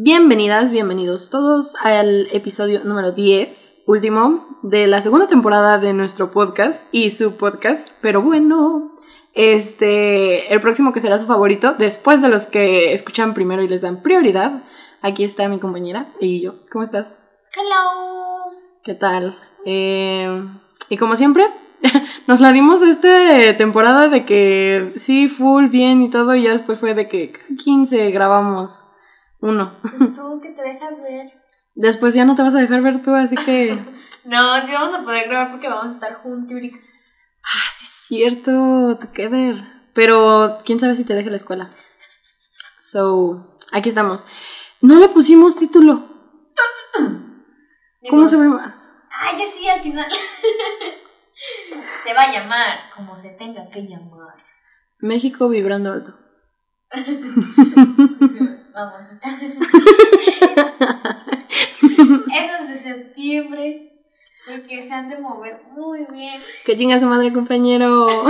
Bienvenidas, bienvenidos todos al episodio número 10, último de la segunda temporada de nuestro podcast y su podcast, pero bueno, este, el próximo que será su favorito, después de los que escuchan primero y les dan prioridad, aquí está mi compañera y yo. ¿Cómo estás? Hello. ¿Qué tal? Eh, y como siempre, nos la dimos esta temporada de que sí, full, bien y todo, y ya después fue de que 15 grabamos uno. Tú que te dejas ver. Después ya no te vas a dejar ver tú, así que... No, sí vamos a poder grabar porque vamos a estar juntos. ah, sí es cierto, together. Pero quién sabe si te deje la escuela. So, aquí estamos. No le pusimos título. ¿Cómo se llama? Ay, ya sí, al final. se va a llamar como se tenga que llamar. México vibrando alto. Vamos. Esos de septiembre. Porque se han de mover muy bien. Que chinga su madre, compañero.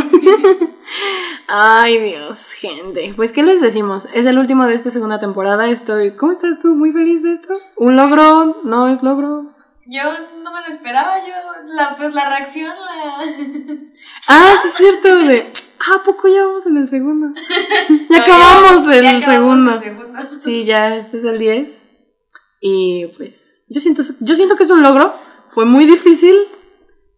Ay, Dios, gente. Pues, ¿qué les decimos? Es el último de esta segunda temporada. Estoy. ¿Cómo estás tú? ¿Muy feliz de esto? ¿Un logro? ¿No es logro? Yo no me lo esperaba, yo, la, pues la reacción, la... Ah, sí, es cierto. De. Ah, ¿a poco ya vamos en el segundo? Ya No, acabamos ya- el ya acabamos segundo. el segundo. Sí, ya este es el 10. Y pues. Yo siento, yo siento que es un logro. Fue muy difícil.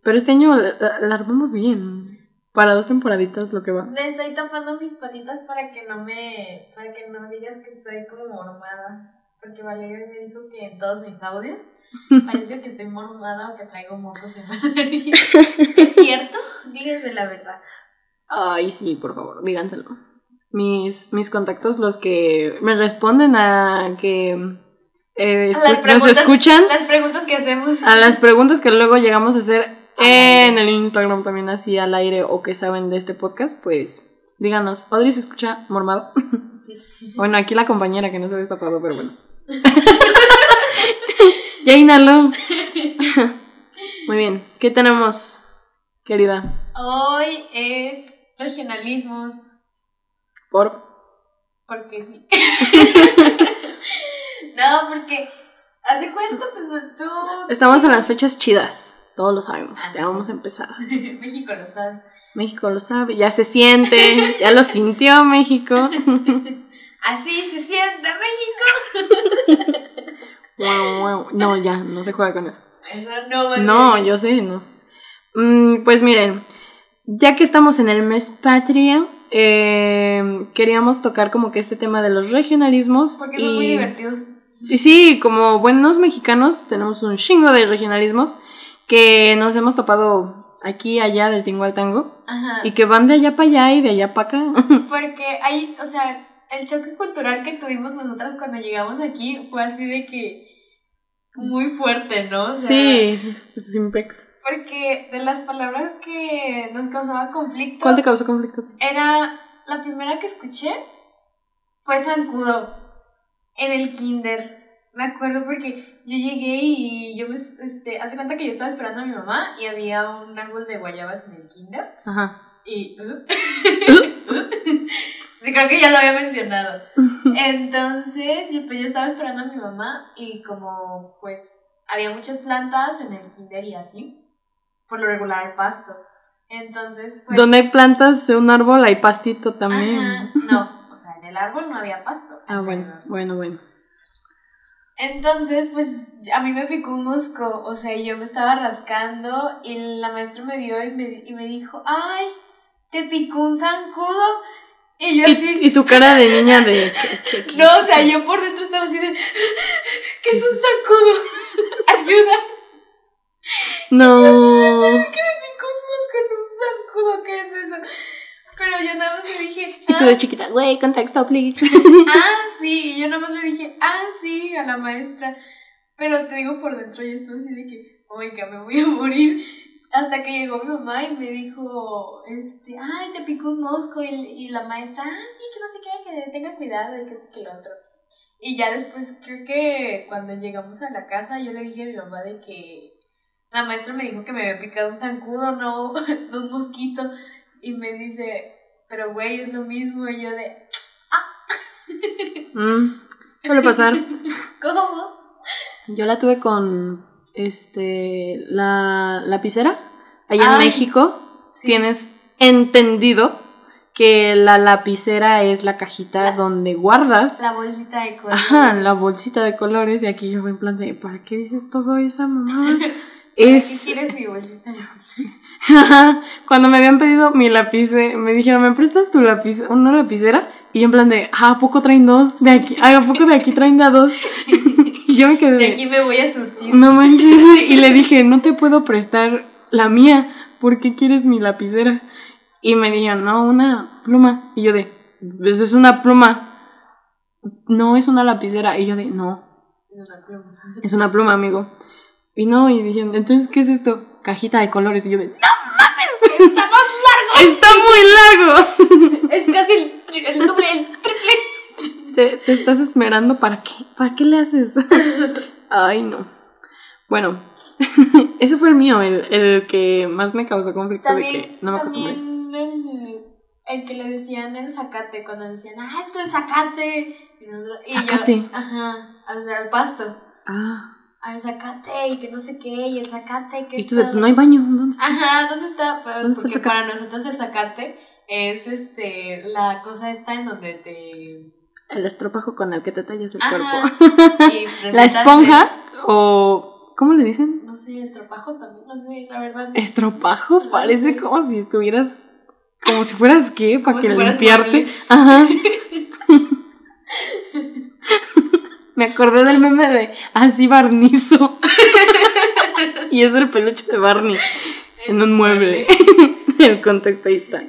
Pero este año la, la- la armamos bien. Para dos temporaditas lo que va. Me estoy tapando mis patitas para que no me. para que no digas que estoy como mormada. Porque Valeria me dijo que en todos mis audios parece que estoy mormada o que traigo mocos en la nariz. ¿Es cierto? Díganme la verdad. Ay, sí, por favor, díganselo. Mis, mis contactos, los que me responden a que eh, A escu- las nos escuchan, Las preguntas que hacemos. a las preguntas que luego llegamos a hacer en el Instagram también así al aire o que saben de este podcast, pues díganos, Audrey se escucha mormado. Sí. bueno, aquí la compañera que no se ha destapado, pero bueno. ya inhaló. Muy bien, ¿qué tenemos, querida? Hoy es regionalismos. Por... Porque sí. no, porque. Haz de cuenta, pues no, tú. Estamos en las fechas chidas, todos lo sabemos, ya vamos a empezar. México lo sabe. México lo sabe, ya se siente, ya lo sintió México. Así se siente México. No, ya, no se juega con eso. Eso no. No, yo sé, no. Mm, pues miren, ya que estamos en el mes patria, eh, queríamos tocar como que este tema de los regionalismos. Porque son y, muy divertidos. Y sí, como buenos mexicanos, tenemos un chingo de regionalismos que nos hemos topado aquí, allá, del tingo al tango, Ajá. y que van de allá para allá y de allá para acá. Porque hay, o sea, el choque cultural que tuvimos nosotras cuando llegamos aquí fue así de que. Muy fuerte, ¿no? O sea, sí, sin pex. Porque de las palabras que nos causaban conflicto. ¿Cuál te causó conflicto? Era la primera que escuché fue zancudo en el kinder. Me acuerdo porque yo llegué y yo me este, hace cuenta que yo estaba esperando a mi mamá y había un árbol de guayabas en el kinder Ajá. y sí creo que ya lo había mencionado. Entonces, yo, pues yo estaba esperando a mi mamá y como pues había muchas plantas en el kinder y así, por lo regular hay pasto. Entonces, pues Donde hay plantas de un árbol hay pastito también. Ajá, no, o sea, en el árbol no había pasto. Ah, bueno, bueno, bueno. Entonces, pues a mí me picó un mosco, o sea, yo me estaba rascando y la maestra me vio y me, y me dijo, ay, te picó un zancudo. Y yo así, Y, tu cara de niña de... ¿qué- qué- no, o sea, yo por dentro estaba así de, ¿qué es un zancudo? Ayuda, No. que me picó un mosco en un zancudo, ¿qué es eso? Pero yo nada más le dije, Y tú "Ah, de chiquita, güey, contexto, please. Ah, sí, y yo nada más le dije, ah, sí, a la maestra. Pero te digo, por dentro yo estuve así de que, oiga, me voy a morir. Hasta que llegó mi mamá y me dijo, este, ay, te picó un mosco. Y, y la maestra, ah, sí, que no sé qué, que tenga cuidado y que que lo otro. Y ya después, creo que cuando llegamos a la casa, yo le dije a mi mamá de que la maestra me dijo que me había picado un zancudo, no, no un mosquito. Y me dice, pero güey, es lo mismo. Y yo de, Mm, Suele pasar. ¿Cómo? Yo la tuve con este la lapicera. Allá en México sí. tienes entendido que la lapicera es la cajita La- donde guardas La bolsita de color. ajá, la bolsita de colores y aquí yo voy en plan de ¿para qué dices todo esa mamá? ¿Qué es quieres mi bolsita cuando me habían pedido mi lápice, me dijeron, ¿me prestas tu lápiz, una lapicera? Y yo en plan de, ah, ¿a poco traen dos? De aquí, ah, ¿a poco de aquí traen a dos? y yo me quedé De aquí me voy a surtir. no manches. Y le dije, no te puedo prestar la mía, ¿por qué quieres mi lapicera? Y me dijeron, no, una pluma. Y yo de, pues es una pluma. No, es una lapicera. Y yo de, no, es una pluma, amigo. Y no, y dijeron, entonces, ¿qué es esto? Cajita de colores. Y yo de, ¡no mames! ¡Está más largo! ¡Está muy largo! Es casi el, tri- el doble, el triple. Te, te estás esmerando, ¿para qué? ¿Para qué le haces? Ay, no. Bueno, ese fue el mío, el, el que más me causó conflicto de que no me acostumbré. también el, el que le decían el zacate, cuando decían, ah, es que el zacate. Y nosotros- y yo, ajá, al, al pasto. Ah, Al zacate y que no sé qué, y el zacate que y tú está- no hay baño, ¿dónde está? Ajá, ¿dónde está? Pues, ¿Dónde está el porque para nosotros el zacate es este la cosa esta en donde te El estropajo con el que te tallas el Ajá. cuerpo. y La esponja o... ¿Cómo le dicen? no sé, estropajo también, no sé, la verdad. Estropajo, parece como si estuvieras... Como si fueras, ¿qué? Para que si limpiarte. mueble. Ajá. Me acordé del meme de así barnizo. y es el peluche de Barney en un mueble. el contexto ahí está.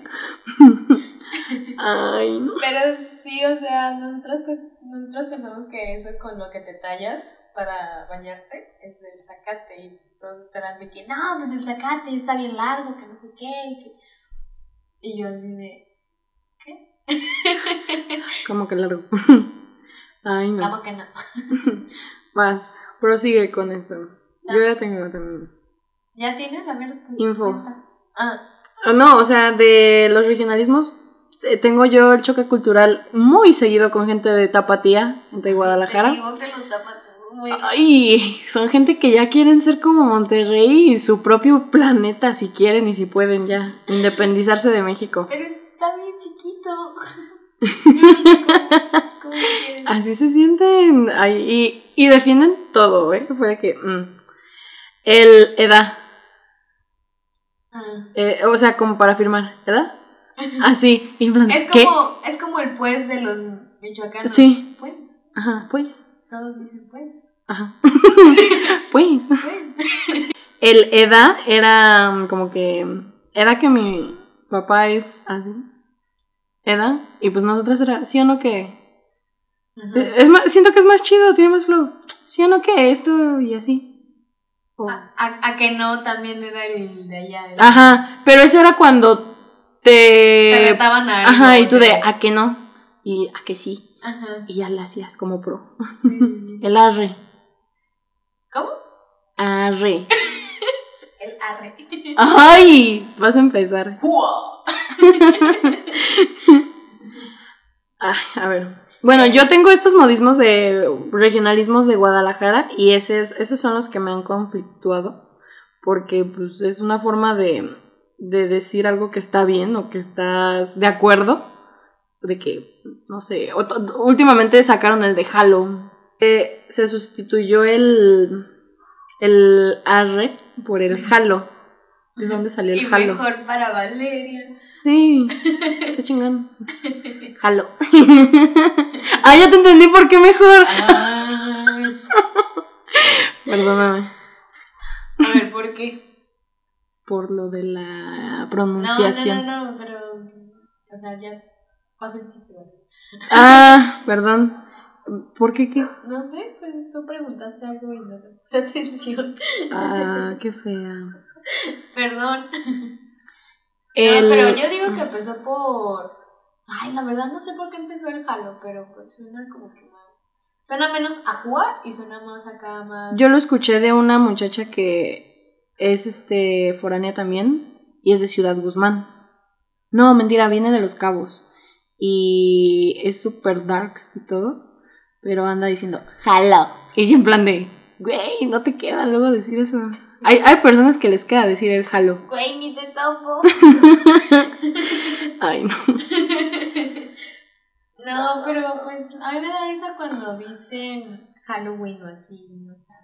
Ay, no. Pero sí, o sea, nosotros pues nosotros pensamos que eso con lo que te tallas para bañarte es el zacate y todos estarán de que no, pues el zacate está bien largo, que no sé qué, y que y yo así de Como que largo. Ay, no. ¿cómo que no? Más. Prosigue con esto. Yo ya tengo también. ¿Ya tienes? A ver, pues, Info. Ah, Ah, No, o sea, de los regionalismos, eh, tengo yo el choque cultural muy seguido con gente de Tapatía, de te Guadalajara. que los Ay, son gente que ya quieren ser como Monterrey y su propio planeta si quieren y si pueden ya independizarse de México. Pero está bien chiquito. Cómo. Así se sienten ay, y, y defienden todo, ¿eh? Fue de que... mm. El edad, Ah. eh, o sea, como para firmar, ¿edad? Así, plan, Es ¿qué? como, es como el pues de los michoacanos. Sí. Pues, Ajá, pues, todos dicen pues. ajá. pues. pues. El EDA era mm, como que. Era que mi papá es así. EDA. Y pues nosotras era, ¿sí o no que? Ajá. Es más, siento que es más chido, tiene más flow. ¿Sí o no que? Esto y así. A, a- a que no también era el de allá. el- Ajá, pero eso era cuando te. Te retaban a Ajá, y tú de, ¿a que no? Y a que sí. Ajá. Y ya la hacías como pro. sí, sí, sí. El arre. ¿Cómo? Arre. El arre. ¡Ay! Vas a empezar. Ay, a ver. Bueno, yo tengo estos modismos de regionalismos de Guadalajara y ese es- esos son los que me han conflictuado porque pues es una forma de, de decir algo que está bien o que estás de acuerdo de que, no sé, últimamente sacaron el de Halo. Eh, se sustituyó el, el arre por el Halo. ¿De dónde salió Y el Halo? mejor para Valeria. Sí, está chingón. Jalo. ah, ya te entendí por qué mejor. Ay. Perdóname. A ver, ¿por qué? Por lo de la No, pronunciación. no, no, no, pero. O sea, ya pasa el chiste. Ah, perdón. ¿Por qué qué? No sé, pues tú preguntaste algo y no te puse atención. Ah, qué fea. Perdón. El- No, pero yo digo que empezó por. Ay, la verdad no sé por qué empezó el Halo, pero pues suena como que más. Suena menos a jugar y suena más acá, más. Yo lo escuché de una muchacha que es este foránea también y es de Ciudad Guzmán. No, mentira, viene de Los Cabos y es super darks y todo. pero anda diciendo, jalo. Y yo en plan de, güey, no te queda luego decir eso. Hay, hay personas que les queda decir el jalo. Güey, ni te topo. Ay, no. No, pero pues a mí me da risa cuando dicen Halloween o así, o sea,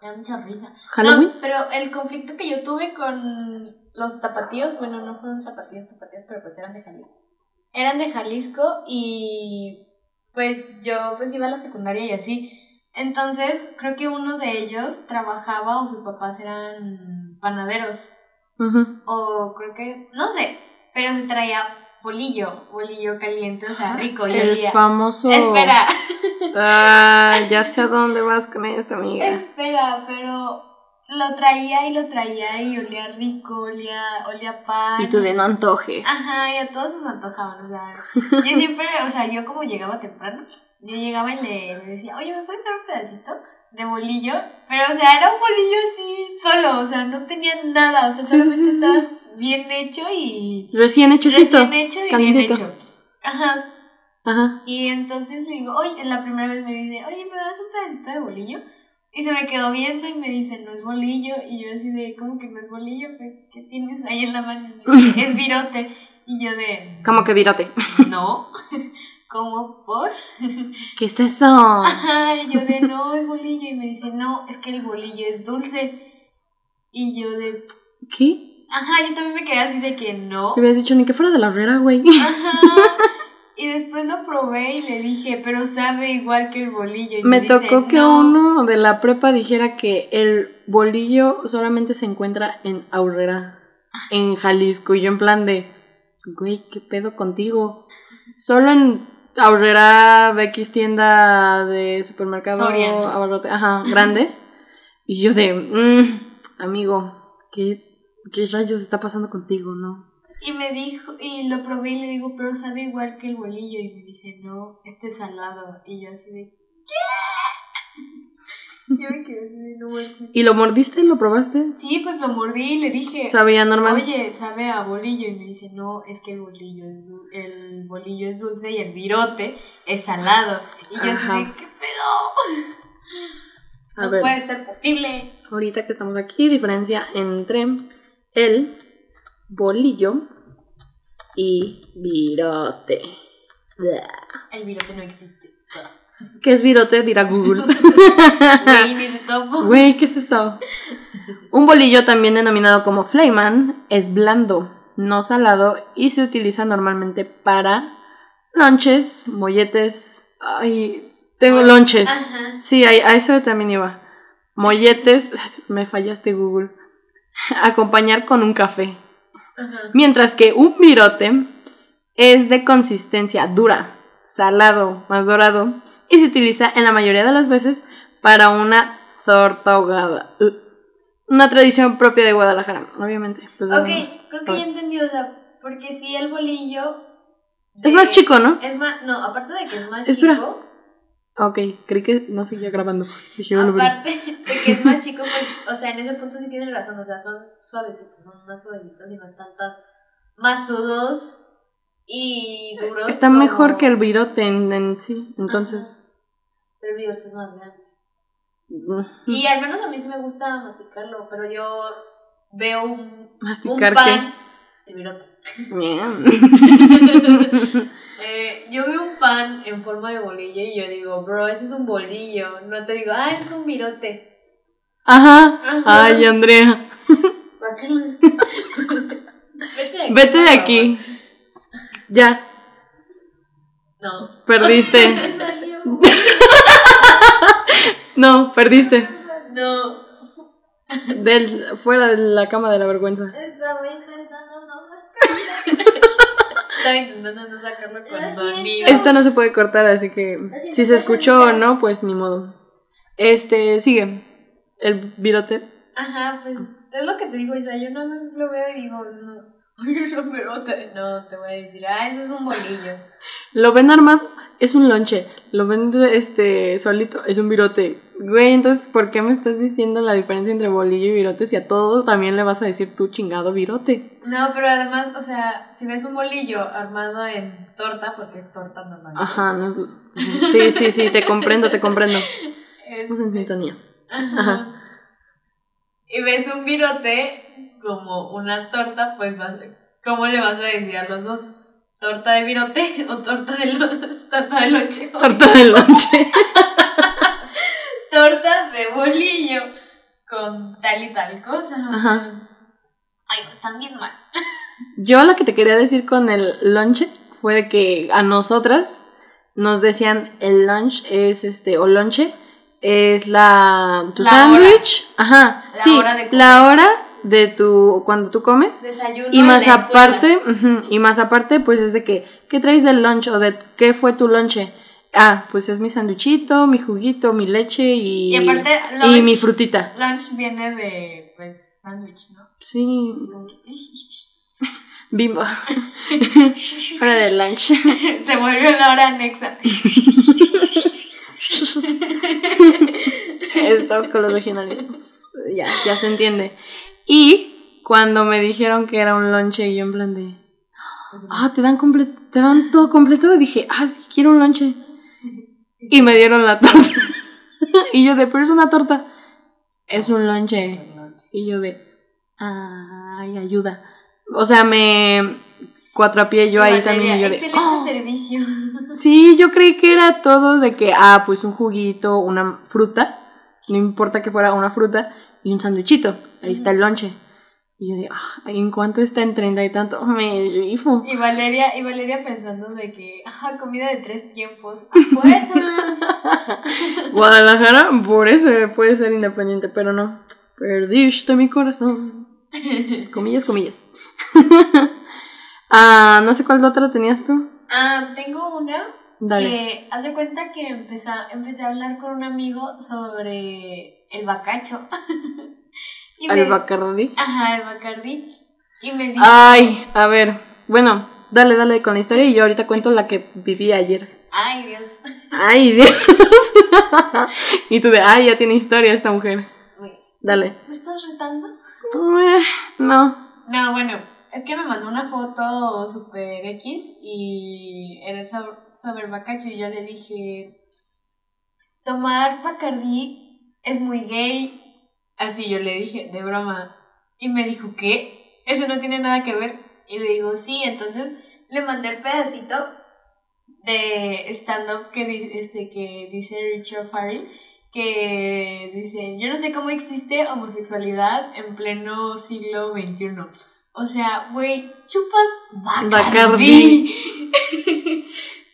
me da mucha risa. ¿Halloween? No, pero el conflicto que yo tuve con los tapatíos, bueno, no fueron tapatíos, tapatíos, pero pues eran de Jalisco. Eran de Jalisco y pues yo pues iba a la secundaria y así. Entonces, creo que uno de ellos trabajaba o sus papás eran panaderos. O creo que, no sé, pero se traía bolillo, bolillo caliente, o sea, rico y El olía. famoso. Espera, Ah, ya sé a dónde vas con esta amiga. espera, pero lo traía y lo traía y olía rico, olía, olía pan. Y tú de no antojes. Ajá, y a todos nos antojaban, o sea, yo siempre, o sea, yo como llegaba temprano, yo llegaba y le, le decía, oye, ¿me puedes dar un pedacito de bolillo? Pero, o sea, era un bolillo así solo, o sea, no tenía nada, o sea, sí, solamente sí, sí. estaba bien hecho y... Recién hechecito. Recién hecho y calientito. bien hecho. Ajá, Ajá. y entonces le digo, oye, la primera vez me dice, oye, ¿me das un pedacito de bolillo? Y se me quedó viendo y me dice, no es bolillo. Y yo así de, ¿cómo que no es bolillo? Pues, ¿qué tienes ahí en la mano? Es virote. Y yo de, Como que virote. no. ¿Cómo por? ¿Qué es eso? Ajá, y yo de, no, es bolillo. Y me dice, no, es que el bolillo es dulce. Y yo de, ¿Qué? ajá, yo también me quedé así de que no. Te hubieras dicho ni que fuera de la herrera, güey. Ajá. Y después lo probé y le dije, pero sabe igual que el bolillo. Y Me tocó que "No". uno de la prepa dijera que el bolillo solamente se encuentra en Aurrera, en Jalisco. Y yo en plan de, güey, ¿qué pedo contigo? Solo en Aurrera, de X tienda de supermercado, Soriana. abarrote- ajá, grande. Y yo de, "Mm, amigo, ¿qué, ¿qué rayos está pasando contigo, no? Y me dijo, y lo probé y le digo, pero sabe igual que el bolillo. Y me dice, no, este es salado. Y yo así de, ¿qué? Yo me quedé no manches. ¿Y lo mordiste? ¿Lo probaste? Sí, pues lo mordí y le dije, Sabía normal. oye, sabe a bolillo. Y me dice, no, es que el bolillo es, el bolillo es dulce y el virote es salado. Y yo de, ¿qué pedo? A No ver. puede ser posible. ahorita que estamos aquí, diferencia entre el bolillo y virote. El virote no existe. ¿Qué es virote? Dirá Google. Güey, ¿qué es eso? Un bolillo, también denominado como flayman, es blando, no salado y se utiliza normalmente para lonches, molletes. Ay, tengo lonches. Ajá. Sí, a, a eso también iba. Molletes, me fallaste Google. Acompañar con un café. Ajá. Mientras que un virote es de consistencia dura, salado, más dorado y se utiliza en la mayoría de las veces para una torta ahogada. Una tradición propia de Guadalajara, obviamente. pues, Ok, creo que ya entendí, o sea, porque si el bolillo... Es más chico, ¿no? Es más, no, aparte de que es más Espera. chico, Ok, creí que no seguía grabando. Dije, bueno, aparte de que es más chico, pues, o sea, en ese punto sí tienen razón, o sea, son suavecitos, son más suavecitos y no están tan masudos y duros. está como- mejor que el virote en, en sí, entonces. Pero el bigote es más grande. mm, Y al menos a mí sí me gusta masticarlo, pero yo veo un, ¿Masticar un pan... El virote. Eh, yo veo un pan en forma de bolillo y yo digo, bro, ese es un bolillo. No te digo, ah, es un virote. Ajá. Ajá. Ay, Andrea. Vete de aquí. Vete de aquí. Ya. No. perdiste. No, perdiste. No. Del, fuera de la cama de la vergüenza. Estaba intentando no Estaba intentando no sacarlo con sonido. Esta no se puede cortar, así que si se escuchó o no, pues ni modo. Este, sigue. El virote. Ajá, pues es lo que te digo, o sea, yo nada más lo veo y digo, no, No, te voy a decir, ah, eso es un bolillo. Lo ven armado, es un lonche. Lo ven este solito, es un virote. Güey, entonces, ¿por qué me estás diciendo la diferencia entre bolillo y virote si a todo también le vas a decir tu chingado virote? No, pero además, o sea, si ves un bolillo armado en torta, porque es torta normal. Ajá, no es- sí, sí, sí, te comprendo, te comprendo. Estamos en sintonía. Ajá. Y ves un virote como una torta, pues vas, ¿cómo le vas a decir a los dos? ¿Torta de virote o torta de, lo- torta de lonche? Torta de lonche. Torta de bolillo con tal y tal cosa. Ajá. Ay, pues también mal. Yo lo que te quería decir con el lonche fue de que a nosotras nos decían el lunch es este, o lonche es la tu sándwich, ajá, La sí, hora de comer. la hora de tu cuando tú comes Desayuno. y en más la aparte, y más aparte pues es de que ¿qué traes del lunch o de qué fue tu lonche? Ah, pues es mi sanduchito, mi juguito, mi leche y Y aparte, y mi frutita. Lunch viene de, pues, sándwich, ¿no? Sí, bimbo. Hora de lunch. Se volvió la hora anexa. Estamos con los regionalismos. Ya, ya se entiende. Y cuando me dijeron que era un lonche, y yo en plan de. Ah, te dan, comple te dan todo completo. Y dije, ah, sí, quiero un lonche. Y me dieron la torta. y yo de, pero es una torta. Es un lonche. Y yo de, ay, ayuda. O sea, me cuatrapié yo ahí también. Y yo de, Excelente "Oh". servicio. Sí, yo creí que era todo de que, ah, pues un juguito, una fruta, no importa que fuera una fruta, y un sándwichito. Ahí está el lonche. Y yo de, ah, ¿en cuánto está en treinta y tanto? Me rifo. Y Valeria, y Valeria pensando de que, ajá, comida de tres tiempos. ¡A fuerza! Guadalajara, por eso puede ser independiente, pero no. Perdiste mi corazón. Comillas, comillas. ah, no sé cuál otra tenías tú. ah, tengo una Dale. que, haz de cuenta que empecé, empecé a hablar con un amigo sobre el bacacho. y Al Bacardi. Ajá, el Bacardi. Y me dijo, Ay, a ver. Bueno, dale, dale con la historia y yo ahorita cuento la que viví ayer. ay Dios. Ay, Dios. y tú de, ay, ya tiene historia esta mujer. Dale. ¿Me estás retando? Eh, no. No, bueno, es que me mandó una foto super X y era sobre, sobre Bacacho y yo le dije, tomar Bacardí es muy gay. Así yo le dije, de broma. Y me dijo, ¿qué? Eso no tiene nada que ver. Y le digo, sí, entonces le mandé el pedacito de stand-up que, este, que dice Richard Farrell, que dice, yo no sé cómo existe homosexualidad en pleno siglo XXI. O sea, güey, chupas Bacardi.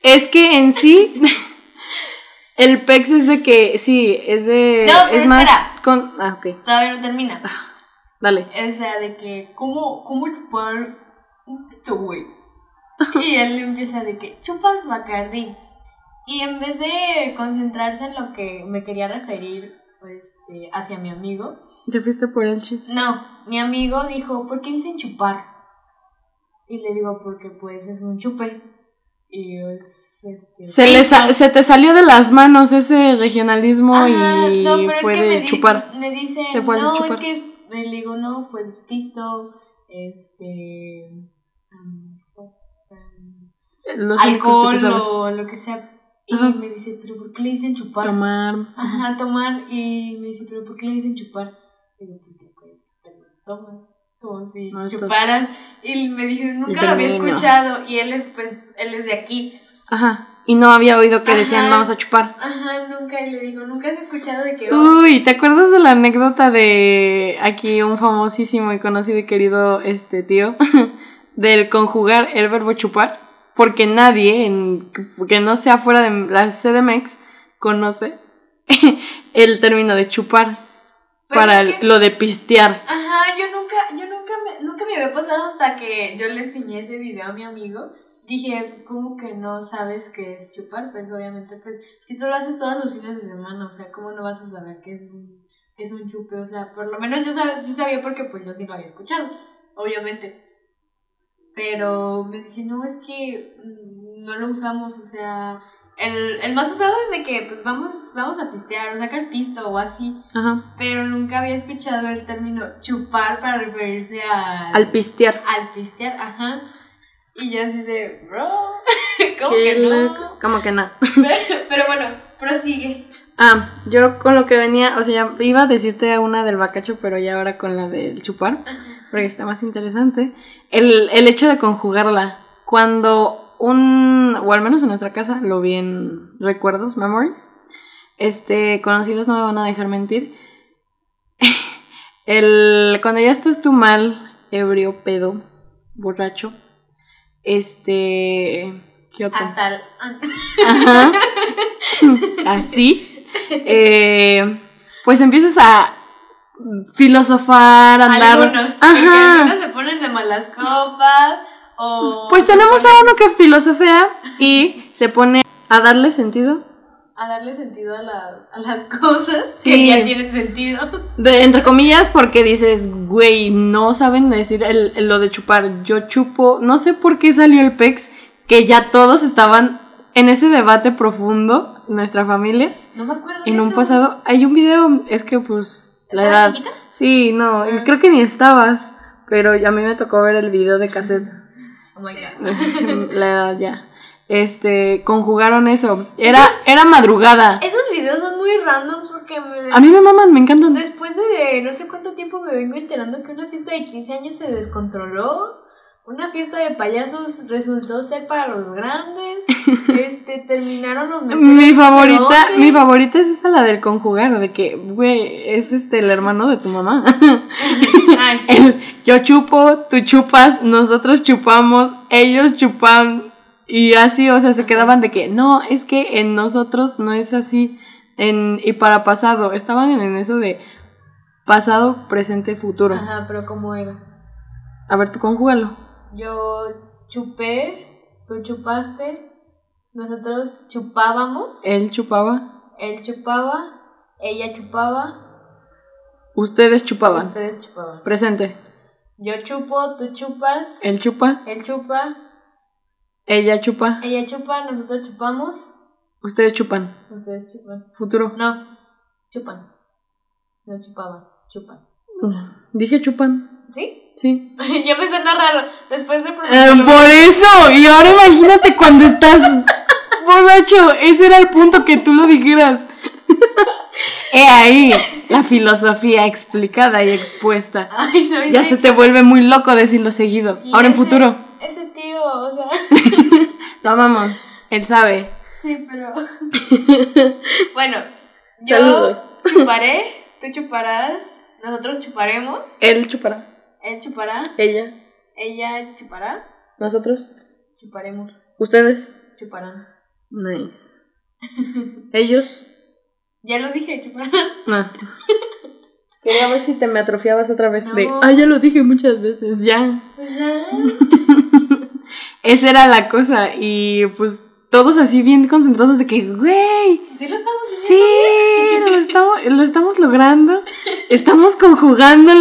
Es que en sí. El pex es de que, sí, es de. No, pero es más. Con, ah, ok. Todavía no termina. Dale. O sea, de que, ¿cómo, cómo chupar un pito, güey? Y él empieza de que, chupas Bacardi. Y en vez de concentrarse en lo que me quería referir, pues, eh, hacia mi amigo, Te fuiste por el chiste. no, mi amigo dijo, ¿por qué dicen chupar? Y le digo, porque pues es un chupe. Y es, este... Se, le sa- pito. se te salió de las manos ese regionalismo Ajá, y no, pero fue es que de me, di- chupar. me dice, Se fue al no, chupar. es que es, le digo, no, pues pisto, este, um, um, Los alcohol o lo que sea. Y Ajá. me dice, pero ¿por qué le dicen chupar? Tomar. Ajá, tomar. Y me dice, pero ¿por qué le dicen chupar? Digo, porque pues, tomas. Como si No, chuparas. Y me dice, nunca lo había escuchado. Y él es, pues, él es de aquí. Ajá. Y no había oído que decían Ajá. vamos a chupar. Ajá, nunca. Y le digo, ¿nunca has escuchado de que... oh, Uy, ¿te acuerdas de la anécdota de aquí un famosísimo y conocido y querido este tío? Del conjugar el verbo chupar. Porque nadie en, que no sea fuera de la CDMX conoce el término de chupar Pues para que- lo de pistear. Ajá, yo nunca, yo nunca me, había pasado hasta que yo le enseñé ese video a mi amigo. Dije, ¿cómo que no sabes qué es chupar? Pues obviamente, pues, si tú lo haces todos los fines de semana, o sea, ¿cómo no vas a saber qué es un, es un chupe? O sea, por lo menos yo sab- sí sabía porque pues yo sí lo había escuchado, obviamente. Pero me dice, no, es que mm, no lo usamos, o sea, el, el más usado es de que, pues, vamos, vamos a pistear o sacar pisto o así. Ajá. Pero nunca había escuchado el término chupar para referirse al, Al pistear. al pistear, ajá. Y yo así de, bro, ¿cómo que no? Como que no. Pero, pero bueno, prosigue. Ah, yo con lo que venía, o sea, iba a decirte una del bacacho, pero ya ahora con la del chupar, porque está más interesante. El, el hecho de conjugarla. Cuando un, o al menos en nuestra casa, lo vi en recuerdos, memories, este, conocidos no me van a dejar mentir. el, cuando ya estás tú mal, ebrio, pedo, borracho, este, ¿qué otro? Hasta el... Ajá. Así. Eh, pues empiezas a filosofar, andar. Algunos, Ajá. algunos se ponen de malas copas o... Pues tenemos a uno que filosofea y se pone a darle sentido. A darle sentido a, la- a las cosas Sí. que ya tienen sentido. De, entre comillas, porque dices, güey, no saben decir el, el- lo de chupar. Yo chupo. No sé por qué salió el PEX, que ya todos estaban en ese debate profundo, nuestra familia. No me acuerdo de En un eso. pasado, hay un video, es que pues la ¿Estabas edad. chiquita? Sí, no, Ah. creo que ni estabas, pero a mí me tocó ver el video de cassette. Oh my god. la edad ya. Este, conjugaron eso. Era, era madrugada. Esos videos son muy random porque me... A mí me maman, me encantan. Después de no sé cuánto tiempo me vengo enterando que una fiesta de 15 años se descontroló. Una fiesta de payasos resultó ser para los grandes. Este, terminaron los meseros. Mi favorita, mi favorita es esa la del conjugar, de que, güey, es este el hermano de tu mamá. Ay, El, yo chupo, tú chupas, nosotros chupamos, ellos chupan. Y así, o sea, se quedaban de que, no, es que en nosotros no es así. En, y para pasado, estaban en eso de pasado, presente, futuro. Ajá, pero ¿cómo era? A ver, tú conjúgalo. Yo chupé, tú chupaste, nosotros chupábamos, Él chupaba, él chupaba, ella chupaba, ustedes chupaban. ustedes chupaban. Presente. Yo chupo, tú chupas, Él chupa, él chupa, ella chupa, ella chupa, nosotros chupamos, ustedes chupan. ustedes chupan. Futuro. No, chupan. No chupaban, chupan. Dije chupan. ¿Sí? Sí. ya me suena raro. Después de Eh, por eso, y ahora imagínate cuando estás borracho, ese era el punto que tú lo dijeras. He ahí la filosofía explicada y expuesta. Ay, no, Ya se te vuelve muy loco decirlo seguido. y Ahora en futuro. Ese tío, o sea. Lo amamos. Él sabe. Sí, pero. bueno, yo Saludos. chuparé, tú chuparás, nosotros chuparemos, Él chupará. él chupará, Ella. ella chupará, Nosotros. chuparemos, Ustedes. chuparán. Nice. Ellos. Ya lo dije, chuparán. No. Quería ver si te me atrofiabas otra vez de. Ah, ya lo dije muchas veces. Ya. Pues ya. Esa era la cosa. Y pues todos así bien concentrados de que, güey, Sí lo estamos sí, lo estamos, lo estamos logrando. Estamos conjugando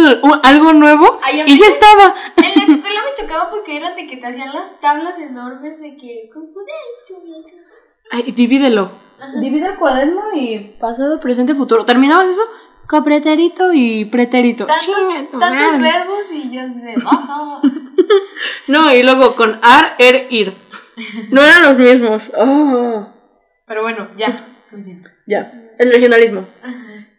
algo nuevo. Ay, y ya estaba. En la escuela me chocaba porque eran de que te hacían las tablas enormes de que. y eso. Ay, divídelo. Divide el cuaderno y pasado, presente, futuro. ¿Terminabas eso? Con pretérito y pretérito. Tantos, verbos y yo de. "Ajá". No, y luego con ar, er, ir. No eran los mismos. Oh. Pero bueno, ya, suficiente. Ya, el regionalismo.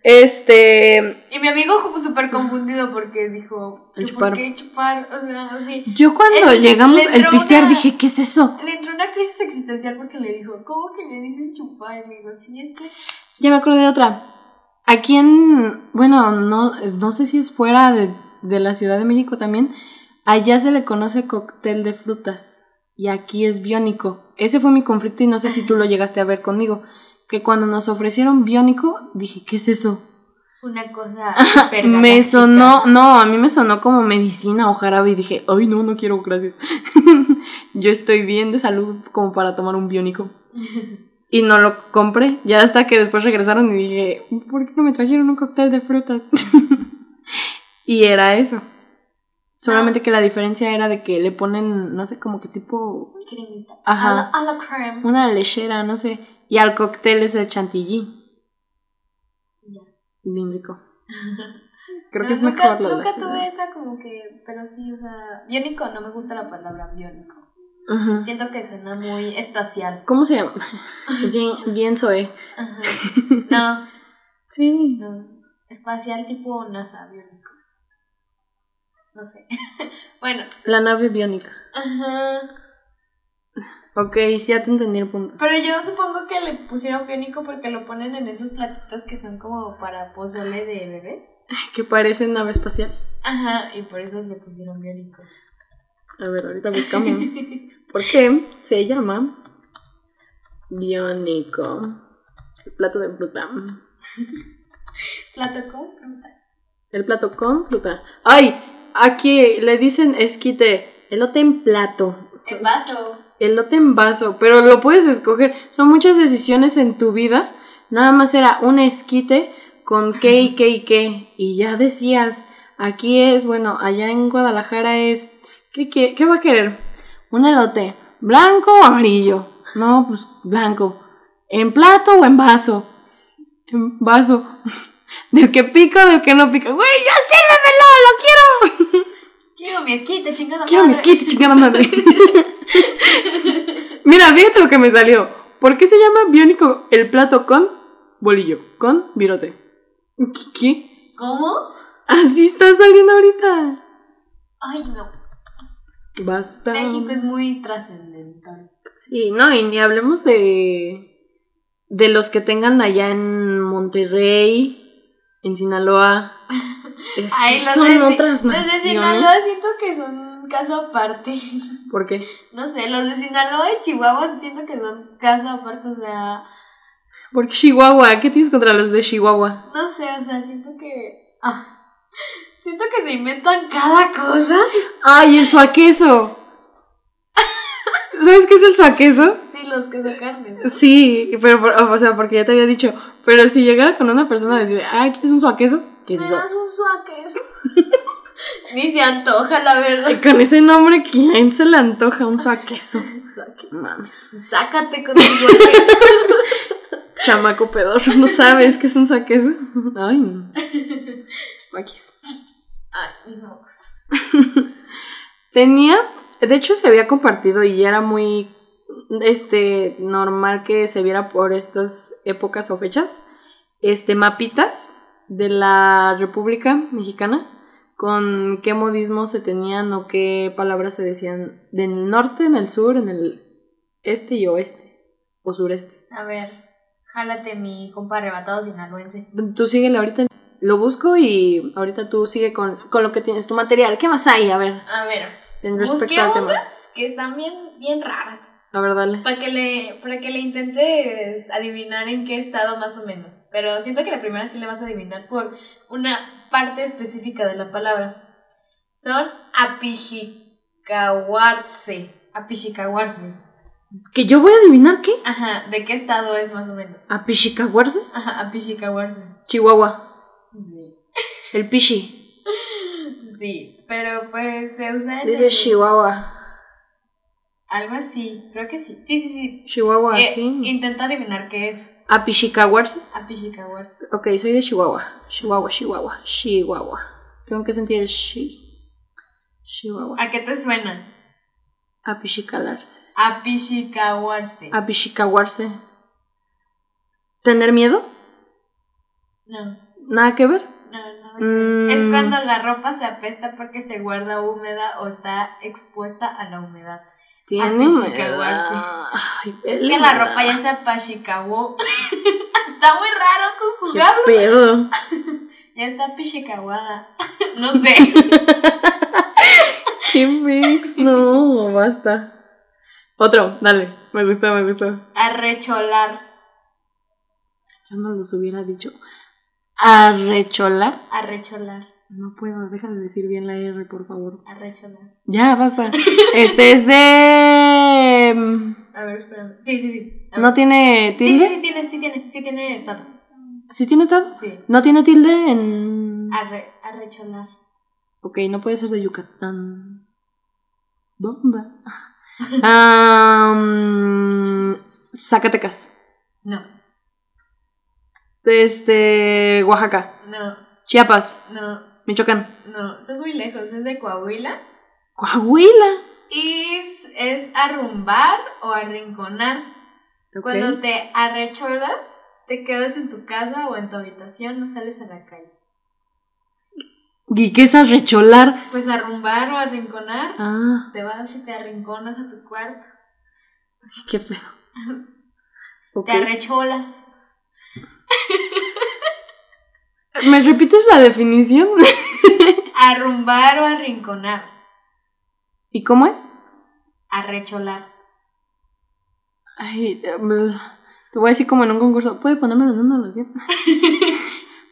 Este. Y mi amigo como súper confundido porque dijo, El "¿Yo chupar. ¿por qué chupar? O sea, así. Yo cuando llegamos entró pistear una- dije, ¿qué es eso? Le entró una crisis existencial porque le dijo, ¿cómo que le dicen chupar? Y le digo, sí, es que... Ya me acuerdo de otra. Aquí en. Bueno, no, no sé si es fuera de, de la Ciudad de México también. Allá se le conoce cóctel de frutas. Y aquí es biónico. Ese fue mi conflicto y no sé si tú lo llegaste a ver conmigo. Que cuando nos ofrecieron biónico, dije, ¿qué es eso? Una cosa... Me sonó, no, a mí me sonó como medicina o jarabe y dije, ay no, no quiero, gracias. Yo estoy bien de salud como para tomar un biónico. Y no lo compré, ya hasta que después regresaron y dije, ¿por qué no me trajeron un cóctel de frutas? y era eso. Solamente que la diferencia era de que le ponen, no sé, como que tipo Cremita. Ajá. A la, a la creme. una lechera, no sé. Y al cóctel es el chantilly. Ya. Bien rico. Creo No, que es nunca, mejor la Nunca tuve esa como que, pero sí, o sea, biónico, no me gusta la palabra biónico. Ujú. Siento que suena muy espacial. ¿Cómo se llama? Bien, bien soy. Ajá. No, Sí. no. Espacial tipo NASA, biónico. No sé. bueno. La nave biónica. Ajá. Ok, sí, ya te entendí el punto. Pero yo supongo que le pusieron biónico porque lo ponen en esos platitos que son como para pozole de bebés. Que parece nave espacial. Ajá, y por eso le pusieron biónico. A ver, ahorita buscamos. ¿Por qué se llama biónico? El plato de fruta. Plato con fruta. El plato con fruta. ¡Ay! Aquí le dicen esquite. Elote en plato. En vaso. Elote en vaso. Pero lo puedes escoger. Son muchas decisiones en tu vida. Nada más era un esquite con qué y qué y qué. Y ya decías. Aquí es, bueno, allá en Guadalajara es. ¿Qué, qué, qué va a querer? Un elote. ¿Blanco o amarillo? No, pues blanco. ¿En plato o en vaso? En vaso. Del que pica o del que no pica. ¡Güey, ya sírvemelo! ¡Lo quiero! Quiero mi esquite, chingada Quiero mi madre. esquite, chingada madre. Mira, fíjate lo que me salió. ¿Por qué se llama biónico el plato con bolillo? Con virote. ¿Qué? qué? ¿Cómo? Así está saliendo ahorita. Ay, no. Basta. México es muy trascendental. Sí, no, y ni hablemos de. de los que tengan allá en Monterrey, en Sinaloa. Es Ay, son de, otras los de naciones. Sinaloa siento que son un caso aparte. ¿Por qué? No sé, los de Sinaloa y Chihuahua siento que son caso aparte, o sea, Porque Chihuahua, ¿qué tienes contra los de Chihuahua? no sé, o sea, siento que... ah, siento que se inventan cada cosa. ¡Ay, el suaqueso! ¿Sabes qué es el suaqueso? Sí, los que son carnes. Sí, pero, o sea, porque ya te había dicho, pero si llegara con una persona a decir, ah, ¿quieres un suaqueso? ¿Qué es ¿Me eso? das un suaqueso? Ni se antoja, la verdad. Y con ese nombre, ¿quién se le antoja un suaqueso? Mames. Sácate con tus. Chamaco pedorro, ¿no sabes qué es un suaqueso? Ay, no. Maquis. Ay, mis mocos. Tenía, de hecho se había compartido y ya era muy este normal que se viera por estas épocas o fechas, este mapitas de la República Mexicana con qué modismos se tenían o qué palabras se decían en el norte, en el sur, en el este y oeste o sureste. A ver, jálate mi compa arrebatado sinaloense. Tú síguele ahorita, lo busco y ahorita tú sigue con, con lo que tienes, tu material. ¿Qué más hay? A ver, A ver, en busqué respecto al tema. unas que están bien, bien raras. A ver, dale. Para que, le, para que le intentes adivinar en qué estado más o menos. Pero siento que la primera sí le vas a adivinar por una parte específica de la palabra. Son apichicahuarse. Apichicahuarse. ¿Que yo voy a adivinar qué? Ajá, ¿de qué estado es más o menos? ¿A Pichicahuarse? Ajá, apichicahuarse. Chihuahua. Sí. El Pichi. Sí, pero pues se usa en Dice el- Chihuahua. Algo así, creo que sí. Sí, sí, sí. Chihuahua, Eh, sí. Intenta adivinar qué es ¿A Pichicahuarse? apichicahuarse. Ok, soy de Chihuahua. Chihuahua, Chihuahua, Chihuahua. Tengo que sentir el chi. Chihuahua. ¿A qué te suena? A Pichicalarse. Apichicahuarse. A Pichicahuarse. ¿Tener miedo? No. ¿Nada que ver? Mm. ver. Es cuando la ropa se apesta porque se guarda húmeda o está expuesta a la humedad. Tiene Es que la ropa ya se apachicahuó. está muy raro ¿Qué conjugarlo. pedo? Ya está apichicahuada. no sé. ¿Qué mix? No, basta. Otro, dale. Me gustó, me gustó. Arrecholar. Yo no los hubiera dicho. Arrecholar. Arrecholar. No puedo, deja de decir bien la R, por favor. Arrecholar. Ya, basta. Este es de. mm, A ver, espérame. Sí, sí, sí. ¿No tiene Sí, tilde? sí, sí tiene, sí tiene, sí tiene estado. ¿Sí tiene estado? Sí. ¿No tiene tilde en. Arre, arrecholar. Ok, no puede ser de Yucatán. Bomba. Am, Zacatecas. No, Este. Oaxaca. no, Chiapas. no, Michoacán. no. Estás muy lejos. Es de Coahuila. Coahuila. Y es, arrumbar o arrinconar. Cuando te arrecholas, te quedas en tu casa o en tu habitación, no sales a la calle. ¿Y qué es arrecholar? Pues arrumbar o arrinconar, Ah, te vas y te arrinconas a tu cuarto. qué feo. Te arrecholas. ¿Me repites la definición? Arrumbar o arrinconar. ¿Y cómo es? Arrecholar. Ay, te voy a decir como en un concurso. ¿Puede ponérmelo en una oración?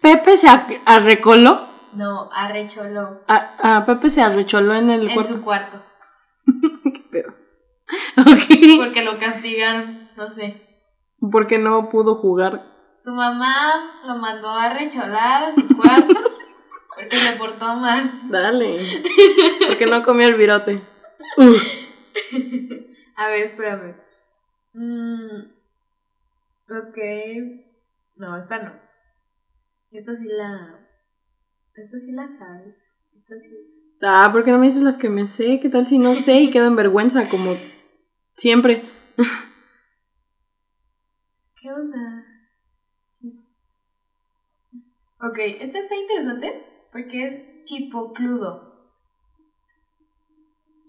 Pepe se ar- arrecoló. No, arrecholó. A, a Pepe se arrecholó en el En cuarto. su cuarto. Qué pedo. Ok. Porque lo castigaron, no sé. Porque no pudo jugar. Su mamá lo mandó a recholar a su cuarto porque se portó mal. Dale. Porque no comió el virote. Uf. A ver, espérame. Mm, ok. No, esta no. Esta sí la. Esta sí la sabes. Esta sí. Ah, ¿por qué no me dices las que me sé? ¿Qué tal si no sé y quedo en vergüenza como siempre? ¿Qué onda? Sí. Ok, esta está interesante porque es chipocludo.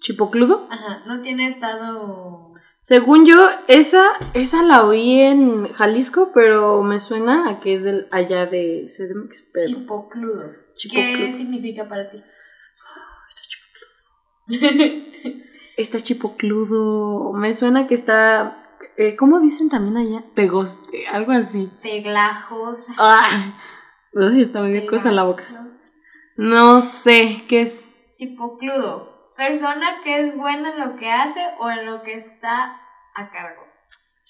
¿Chipocludo? Ajá, no tiene estado. Según yo, esa, esa la oí en Jalisco, pero me suena a que es del allá de CDMX. Pero Chipocludo. ¿Qué Chipocludo. significa para ti? está chipocludo. Me suena que está. eh, ¿Cómo dicen también allá? Pegoste, algo así. Peglajos. ¡Ah! Uy, está medio cosa en la boca. No sé qué es. Chipocludo. Persona que es buena en lo que hace o en lo que está a cargo.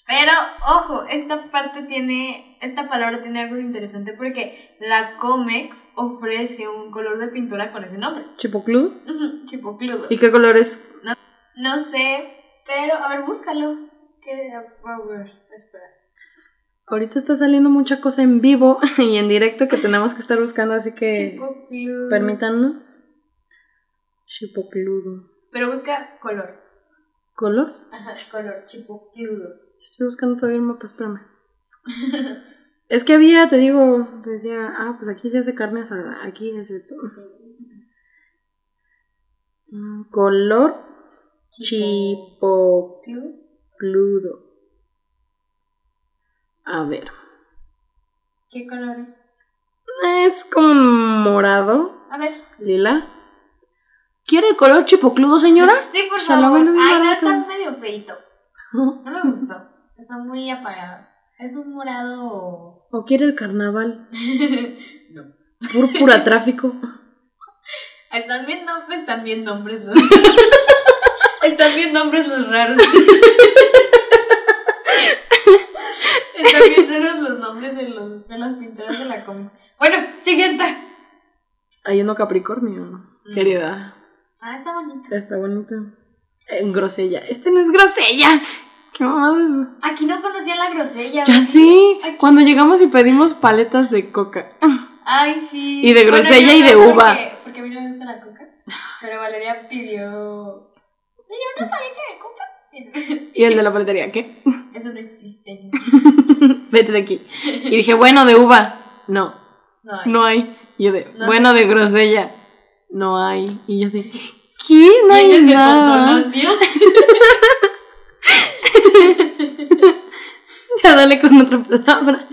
Pero, ojo, esta parte tiene, esta palabra tiene algo interesante porque la Comex ofrece un color de pintura con ese nombre. ¿Chipocludo? Chipocludo. ¿Y qué color es? No sé, pero, a ver, búscalo. Que, a ver, espera. Ahorita está saliendo mucha cosa en vivo y en directo que tenemos que estar buscando, así que Chipocludo. permítanos. Chipocludo. Pero busca color. ¿Color? Ajá, color, chipocludo. Estoy buscando todavía el mapa, espérame. es que había, te digo, te decía, ah, pues aquí se hace carne asada, aquí es esto. Mm, Color chipocludo. A ver. ¿Qué colores? Es como morado, A ver. lila. ¿Quiere el color chipocludo, señora? Sí, por favor. Ay, no, está medio feito. No me gustó. Está muy apagado. Es un morado. ¿O quiere el carnaval? no. Púrpura tráfico. Están bien nombres, están bien nombres los. están bien nombres los raros. Están bien raros los nombres de, los, de las pinturas de la cómics. Bueno, siguiente. Hay uno Capricornio, Mm. querida. Ah, está bonito. Está bonito. En grosella. Este no es grosella. ¿Qué mamadas? Aquí no conocía la grosella. Ya sí. Aquí- Cuando llegamos y pedimos paletas de coca. Ay, sí. Y de grosella y de uva. Porque, porque a mí no me gusta la coca. Pero Valeria pidió. ¿Pidió una paleta de coca? Y el de la paletería, ¿qué? Eso no existe. Vete de aquí. Y dije, bueno, de uva. No, No hay. no hay. Y yo de, No bueno, de grosella. No hay. Y yo de, ¿qué? No hay de nada. Tontolandia. Ya dale con otra palabra.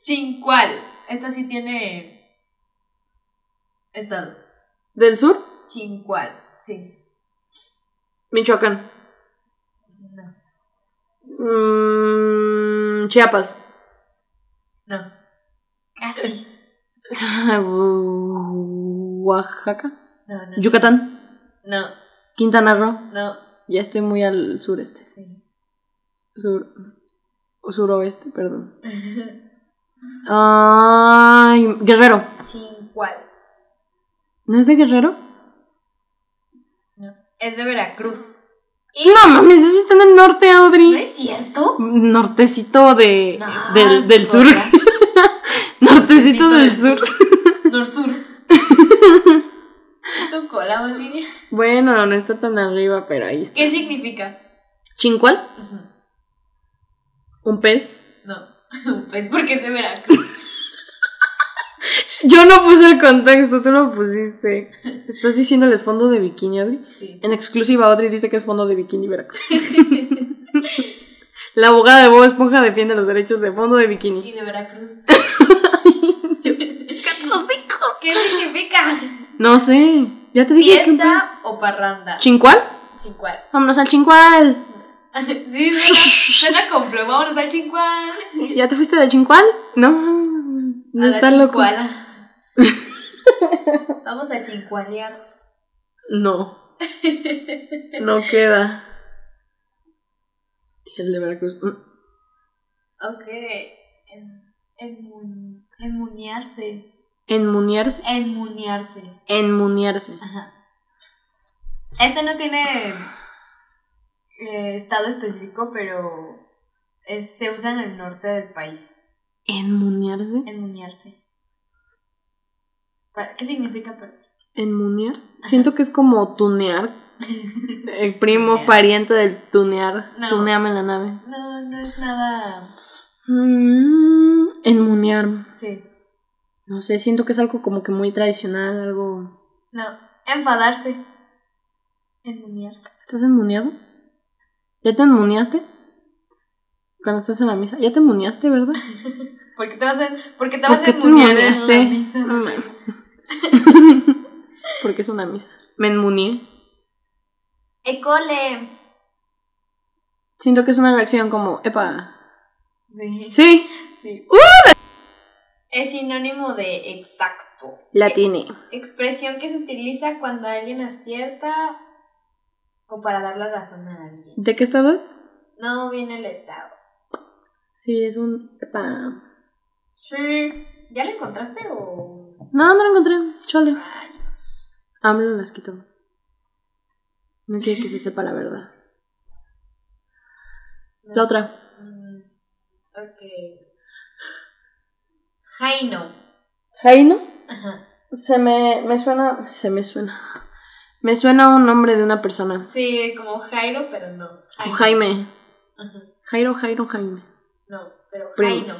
Chincual. Esta sí tiene. Estado. ¿Del sur? Chincual. Sí. Michoacán. No. Mm, Chiapas. No. Casi. Oaxaca. No, no. Yucatán. No. Quintana Roo. No. Ya estoy muy al sureste. Sí. Sur. Suroeste, perdón. Ay, Guerrero. Chincual. ¿No es de Guerrero? Es de Veracruz. No mames, eso está en el norte, Audrey. ¿No es cierto? Nortecito de, No, del, del sur. Nortecito del del sur. Nor-sur. tu cola, Valeria. Bueno, no está tan arriba, pero ahí está. ¿Qué significa? ¿Chincual? ¿Un pez? No. Pues porque es de Veracruz. Yo no puse el contexto, tú lo pusiste. ¿Estás diciéndoles fondo de bikini, Audrey? Sí. En exclusiva, Audrey dice que es fondo de bikini Veracruz. La abogada de Bob Esponja defiende los derechos de fondo de bikini. Y de Veracruz. ¿Qué significa? No sé. Ya te dije que. ¿Fiesta o parranda? ¿Chincual? Chincual. Vámonos al chincual. Sí, suena, flow. Vámonos al chincual. ¿Ya te fuiste de chincual? No, no a la está loco. chincuala. Vamos a chincualear. No. No queda. El de Veracruz. mm. Ok. En, enmun- enmuñarse. Enmuniarse. Enmuñarse. Enmuniarse. Ajá. Este no tiene eh, estado específico, pero es- se usa en el norte del país. ¿Enmuniarse? Enmuñarse. ¿Qué significa para ti? ¿Enmuniar? Siento que es como tunear. El primo Tunear. pariente del tunear. No. Tuneame la nave. No, no es nada. Mm, enmuniar. Sí. No sé, siento que es algo como que muy tradicional, algo... No. Enfadarse. Enmuñarse. ¿Estás enmuniado? ¿Ya te enmuniaste? Cuando estás en la misa. ¿Ya te enmuniaste, verdad? ¿Por qué te vas a, por qué te ¿Por vas a te enmuñar en la misa? No mames. Porque es una misa. Me enmunié. Ecole. Siento que es una reacción como, epa. Sí. Sí, sí. Es sinónimo de exacto. la tiene. Expresión que se utiliza cuando alguien acierta o para dar la razón a alguien. ¿De qué estado es? No viene el estado. Sí, es un, epa. Sí. ¿Ya lo encontraste o...? No, no lo encontré. Chole. Rayos. AMLO las quitó. No quiere que se sepa la verdad. La otra. Mm, ok. Jaino. Jaino. Ajá. Se me, me suena. Se me suena. Me suena un nombre de una persona. Sí, como Jairo, pero no. O Jaino. Jaime. Ajá. Jairo, Jairo, Jaime. No, pero. Jaino.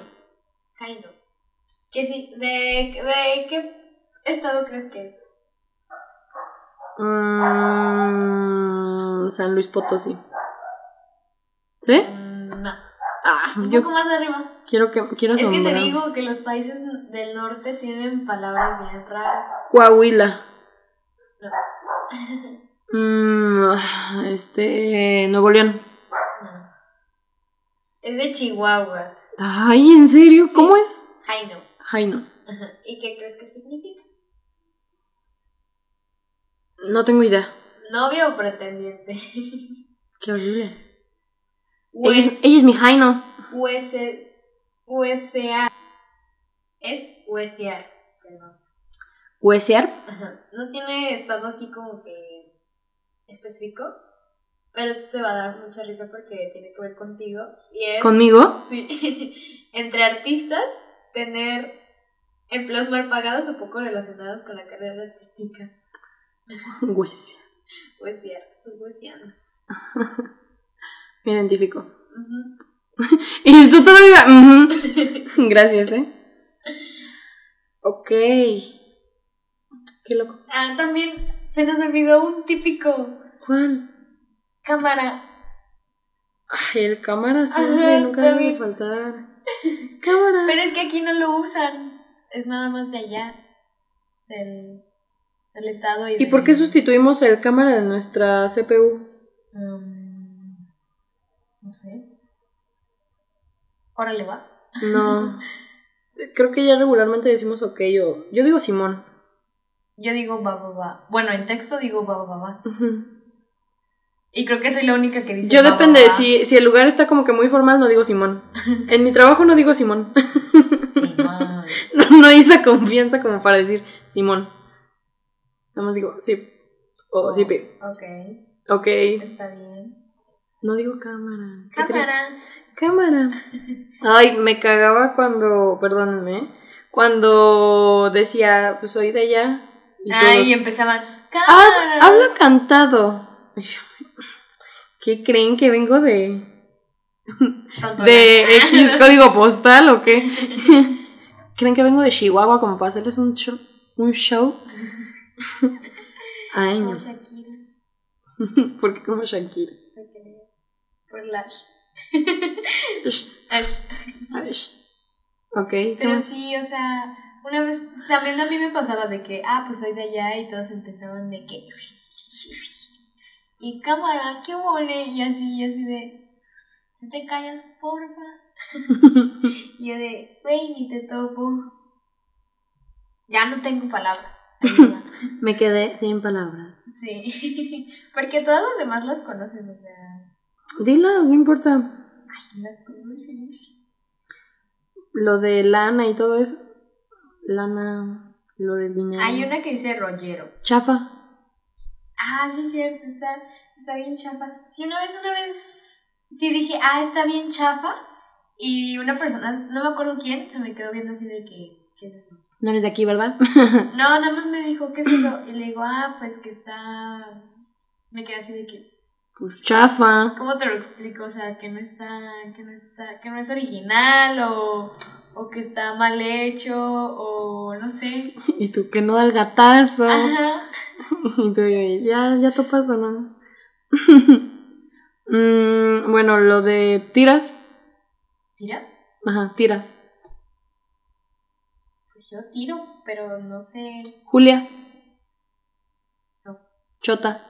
Jaino. ¿Qué sí? ¿De, ¿De qué estado crees que es? Mm, San Luis Potosí. ¿Sí? Mm, no. Ah, Un yo poco más arriba. quiero que quiero Es que te digo que los países del norte tienen palabras bien raras. Coahuila. No. Mm, este. Nuevo León. no. Es de Chihuahua. Ay, ¿en serio? ¿Cómo es? Jaino. Jaino. Ajá. ¿Y qué crees que significa? No tengo idea. Novio o pretendiente. Qué horrible. Ella es, ella es mi Jaino. hueses, huesear. Es huesear. Perdón. ¿Huesear? Ajá. No tiene estado así como que específico, pero te va a dar mucha risa porque tiene que ver contigo. Y es, ¿Conmigo? sí, entre artistas, tener empleos mal pagados o poco relacionados con la carrera artística. Huesear. Huesear, estás hueseando. Me identifico. Y tú todavía. Gracias, ¿eh? Ok. Qué loco. Ah, también se nos olvidó un típico ¿Cuál? cámara. Ay, el cámara siempre, Ajá, nunca debe faltar. Cámara. Pero es que aquí no lo usan. Es nada más de allá. Del, del estado y ¿Y por qué sustituimos el cámara de nuestra CPU? Um, no sé. Órale, va. No. Creo que ya regularmente decimos ok o. Yo digo Simón. Yo digo va, va, va. Bueno, en texto digo va, va, va. Y creo que soy la única que dice Yo va, va, depende, va. si, si el lugar está como que muy formal, no digo Simón. En mi trabajo no digo Simón. No, hay esa confianza como para decir Simón. Nada más digo sí. O sí, pi. Ok, Ok. está bien. No digo cámara. Cámara. Cámara. Ay, me cagaba cuando, perdónenme, cuando decía, pues soy de allá. Y Ay, todos, y empezaban. "Ah, Cámara. habla cantado. ¿Qué creen que vengo de, de X código postal o qué? ¿Creen que vengo de Chihuahua como para hacerles un show? Un show? Ay, Como no. Shakira. ¿Por qué como Shakira? porque- Por la. sh- Ish, Ash. ay, ish. Ok, ¿qué Pero sí, o sea, una vez también a mí me pasaba de que, ah, pues soy de allá y todos empezaban de que. Y cámara, qué mole, y así, y así de. Si te callas, porfa. Y yo de, güey, ni te topo. Ya no tengo palabras. Me quedé sin palabras. Sí. Porque todas las demás las conoces, o sea. Dilas, no importa. Las conoces. Lo de lana y todo eso. Lana, lo del dinero. Hay una que dice rollero. Chafa. Ah, sí, es cierto, está, está bien chafa. Sí, una vez, una vez, sí dije, ah, está bien chafa. Y una persona, no me acuerdo quién, se me quedó viendo así de que, ¿qué es eso? No eres de aquí, ¿verdad? No, nada más me dijo, ¿qué es eso? Y le digo, ah, pues que está. Me quedé así de que, Pues chafa. ¿cómo te lo explico? O sea, que no está, que no está, que no es original o, o que está mal hecho o no sé. Y tú que no da el gatazo. Ajá. Y tú, ya, ya topas o no. Mm, bueno, lo de tiras. ¿Tira? Ajá, tiras. Pues yo tiro, pero no sé. Julia. No. Chota.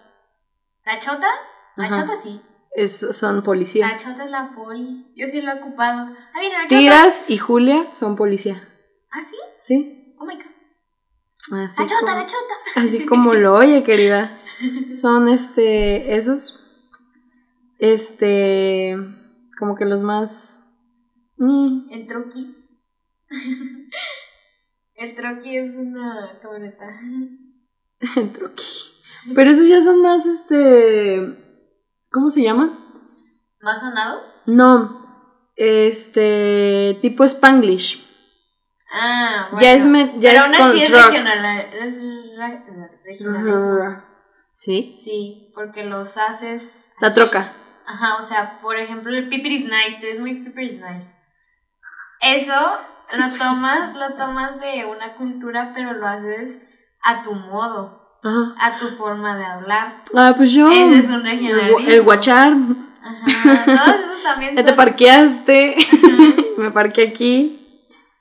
¿La chota? La Ajá. chota sí. Es, son policía. La chota es la poli. Yo sí lo he ocupado. Ah, mira, la chota. Tiras y Julia son policía. ¿Ah, sí? ¿Sí? Oh my god. Así la chota, como- la chota. Así como lo oye, querida. Son este, esos, este, como que los más... mm, El troqui. El troqui es una camioneta. el troqui. Pero esos ya son más, este, ¿cómo se llaman? ¿Más sonados? No, este, tipo Spanglish. Ah, bueno. Ya es me- ya Pero es aún con así es regional. Es regionalismo. Sí, Sí, porque los haces. la troca. Ajá, o sea, por ejemplo, el piper is nice, tú eres muy piper is nice. Eso lo tomas, lo tomas de una cultura, pero lo haces a tu modo, Ajá. a tu forma de hablar. Ah, pues yo... Ese es un el, regionalismo. el guachar, Ajá, todos esos también ya te son. parqueaste, me parqué aquí.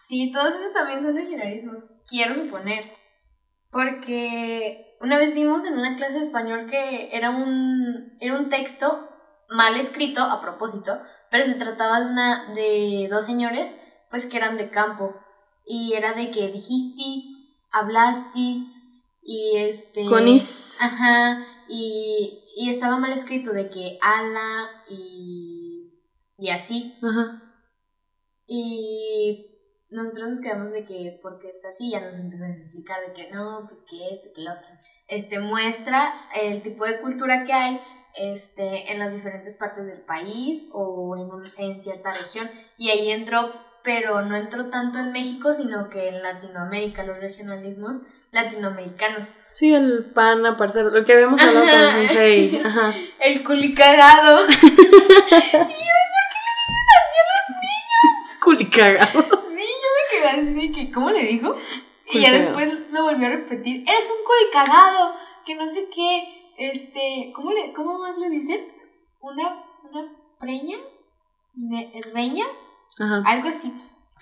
Sí, todos esos también son regionalismos, quiero suponer. Porque una vez vimos en una clase de español que era un, era un texto mal escrito a propósito, pero se trataba de, una, de dos señores pues que eran de campo. Y era de que dijistis, hablastis y este... Con is. Ajá, y, y estaba mal escrito de que ala y, y así. Ajá. Y nosotros nos quedamos de que, porque está así, ya nos empiezan a explicar de que no, pues que este, que el otro. Este muestra el tipo de cultura que hay este, en las diferentes partes del país o en, un- en cierta región. Y ahí entró, pero no entró tanto en México, sino que en Latinoamérica, los regionalismos latinoamericanos. Sí, el pana, parcero, el que habíamos hablado con Ajá. el. Ajá. El culicagado. Culicagado. Sí, yo me quedé así de que, ¿cómo le dijo? Y ya después lo volvió a repetir, eres un culicagado, que no sé qué, este, ¿cómo, le, cómo más le dicen? ¿Una, una preña? ¿Reña? Ajá. Algo así.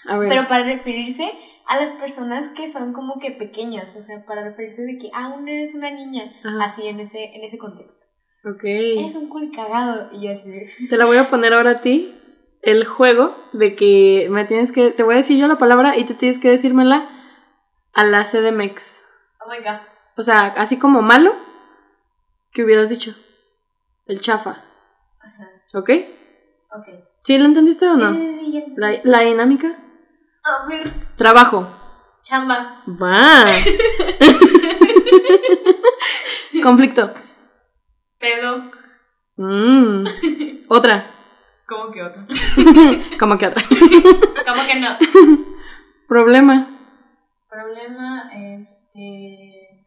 A ver. Pero para referirse a las personas que son como que pequeñas, o sea, para referirse de que aún eres una niña, Ajá. así en ese, en ese contexto. Ok. Eres un culicagado, y yo así de... Te la voy a poner ahora a ti. El juego de que me tienes que. Te voy a decir yo la palabra y tú tienes que decírmela a la CDMX. Oh my god. O sea, así como malo, que hubieras dicho. El chafa. Ajá, ¿Ok? ok. ¿Sí lo entendiste o no? Sí, sí, sí, ya. La, la dinámica. A ver. Trabajo. Chamba. Va. Conflicto. Pedo. Mm. Otra. ¿Cómo que otro? ¿Cómo que otra? ¿Cómo que no? Problema. Problema, este.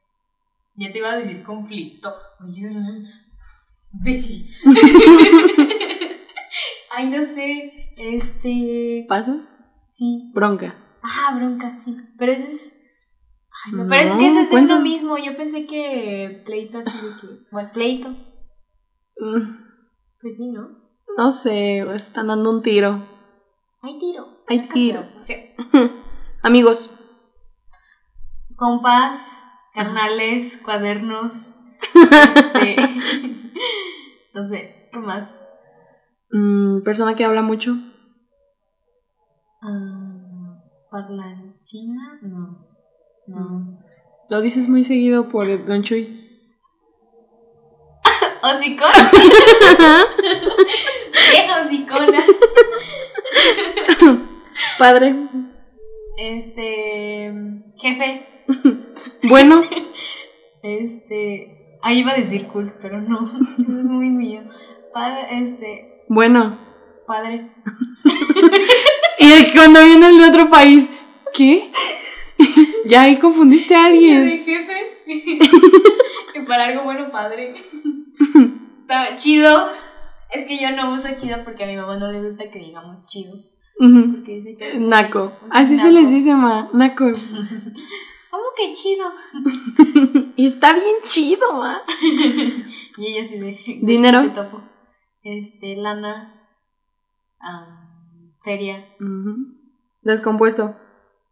Ya te iba a decir conflicto. Oye. Ay, no sé. Este. ¿Pasas? Sí. Bronca. Ah, bronca, sí. Pero ese es. Ay, no, No, pero es que ese es de uno mismo. Yo pensé que pleito así de que. Bueno, pleito. Mm, Pues sí, ¿no? No sé, están dando un tiro. Hay tiro. Hay tiro. Sí. Amigos. Compas, carnales, cuadernos. este, no sé, ¿qué más? Mm, persona que habla mucho. Ah, ¿Parlanchina? No. No. Lo dices muy seguido por Don Chuy. ¿Hocicona? ¿Qué hocicona? Padre. Este. Jefe. Bueno. Este. Ahí iba a decir cools, pero no. Es muy mío. Padre, este. Bueno. Padre. Y de que cuando viene el de otro país. ¿Qué? ya ahí confundiste a de alguien. jefe. y para algo bueno, padre. Estaba chido. Es que yo no uso chido porque a mi mamá no le gusta que digamos chido. Porque dice que. Naco. Así se les dice, ma. Naco. ¿Cómo que chido? Y está bien chido, ma. Y ella así de. Dinero. Te topo. Este, lana. am, feria. Descompuesto.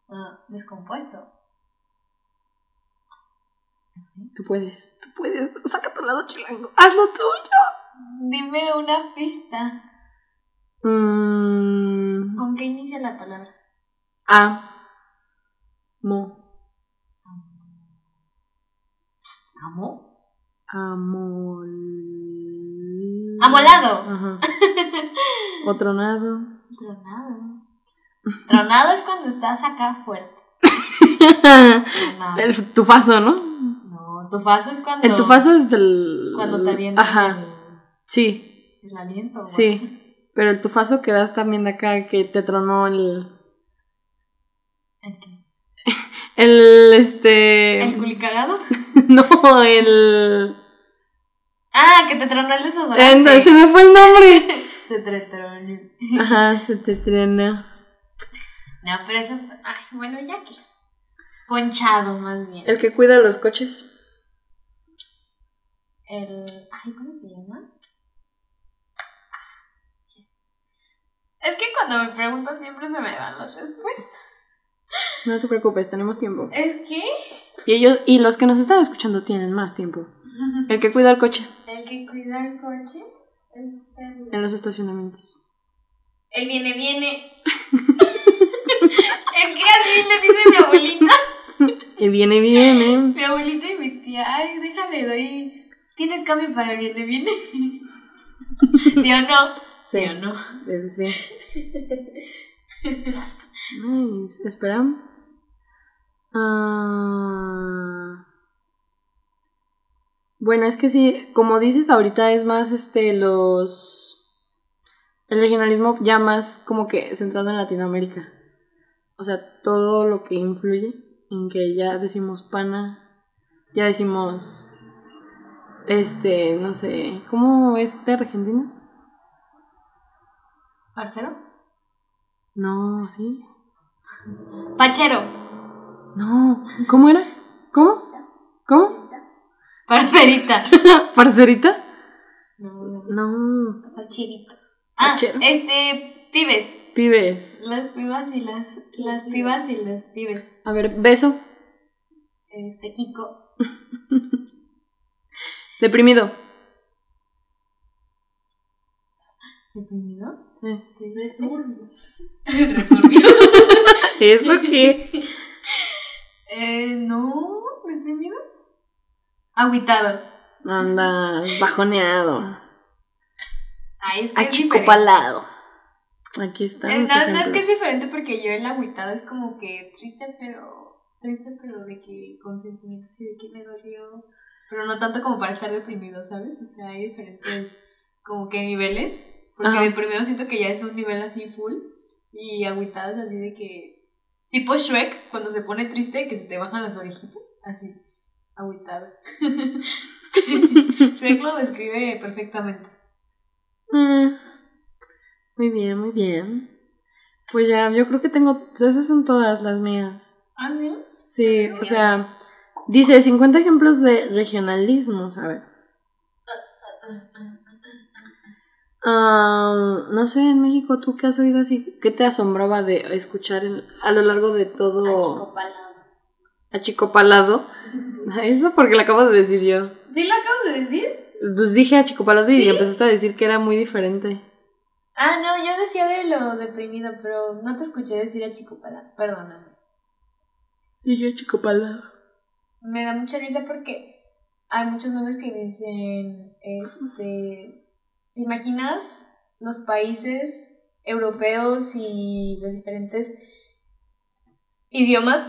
ah, descompuesto. Tú puedes. Tú puedes. Saca tu lado chilango. Hazlo tuyo. Dime una pista. Mm, ¿Con qué inicia la palabra? A. Mo. ¿Amo? Amol. Amolado. Ajá. O tronado. Tronado. Tronado es cuando estás acá fuerte. El tufazo, ¿no? No, tufazo es cuando. El tufazo es del. Cuando te avientan Ajá. Sí, el, el aliento. sí. Pero el tufazo que das también de acá, que te tronó el. ¿El qué? El. Este. ¿El culicagado? No, el. Ah, que te tronó el eh, desodorante. se me fue el nombre. Se te tronó. Ajá, se te tronó. No, pero eso fue. Ay, bueno, ya que. Ponchado, más bien. El que cuida los coches. El. Ay, ¿cómo se llama? Es que cuando me preguntan siempre se me van las respuestas. No te preocupes, tenemos tiempo. Es que. Y ellos, y los que nos están escuchando tienen más tiempo. El que cuida el coche El que cuida el coche es el. en los estacionamientos. El viene, viene. es que así le dice mi abuelita. Y viene, viene. Mi abuelita y mi tía. Ay, déjale, doy. ¿Tienes cambio para el viene, viene? ¿Sí o no? Sí. o no? Sí, sí, sí. Nice. Espera. Ah. Bueno, es que sí, como dices, ahorita es más este los. El regionalismo ya más como que centrado en Latinoamérica. O sea, todo lo que influye en que ya decimos pana, ya decimos. Este, no sé, ¿cómo es de Argentina? ¿Parcero? No, sí. Pachero. No, ¿cómo era? ¿Cómo? ¿Cómo? Parcerita. ¿Parcerita? No, No, Pacherito. Ah, Pachero. este. Pibes. pibes. Las pibas y las. Las pibas y los pibes. A ver, beso. Este, Kiko. Deprimido. ¿Deprimido? Eh, Returbio. ¿Eso qué? Eh, no. ¿Deprimido? Agüitado. Andas bajoneado. Ay, es que es. Achicopalado. Aquí están Eh, no, no, es que es diferente porque yo el agüitado es como que triste, pero. Triste, pero de que con sentimientos y de que me dolió. pero no tanto como para estar deprimido, ¿sabes? O sea, hay diferentes como que niveles, porque Ajá. deprimido siento que ya es un nivel así full y agüitado es así de que tipo Shrek cuando se pone triste que se te bajan las orejitas, así, agüitado. Shrek lo describe perfectamente. Mm, Muy bien, muy bien. Pues ya, yo creo que tengo. Esas son todas las mías. ¿Ah, sí? Sí, o sea, dice 50 ejemplos de regionalismos. A ver. Ah, no sé, en México, ¿tú qué has oído así? ¿Qué te asombraba de escuchar en- a lo largo de todo Achicopalado. achicopalado? Eso porque lo acabo de decir yo. ¿Sí lo acabas de decir? Pues dije achicopalado y ¿Sí? empezaste a decir que era muy diferente. Ah, no, yo decía de lo deprimido, pero no te escuché decir achicopalado, perdóname. Y yo achicopalado. Me da mucha risa porque hay muchos memes que dicen, este, ¿te imaginas los países europeos y de diferentes idiomas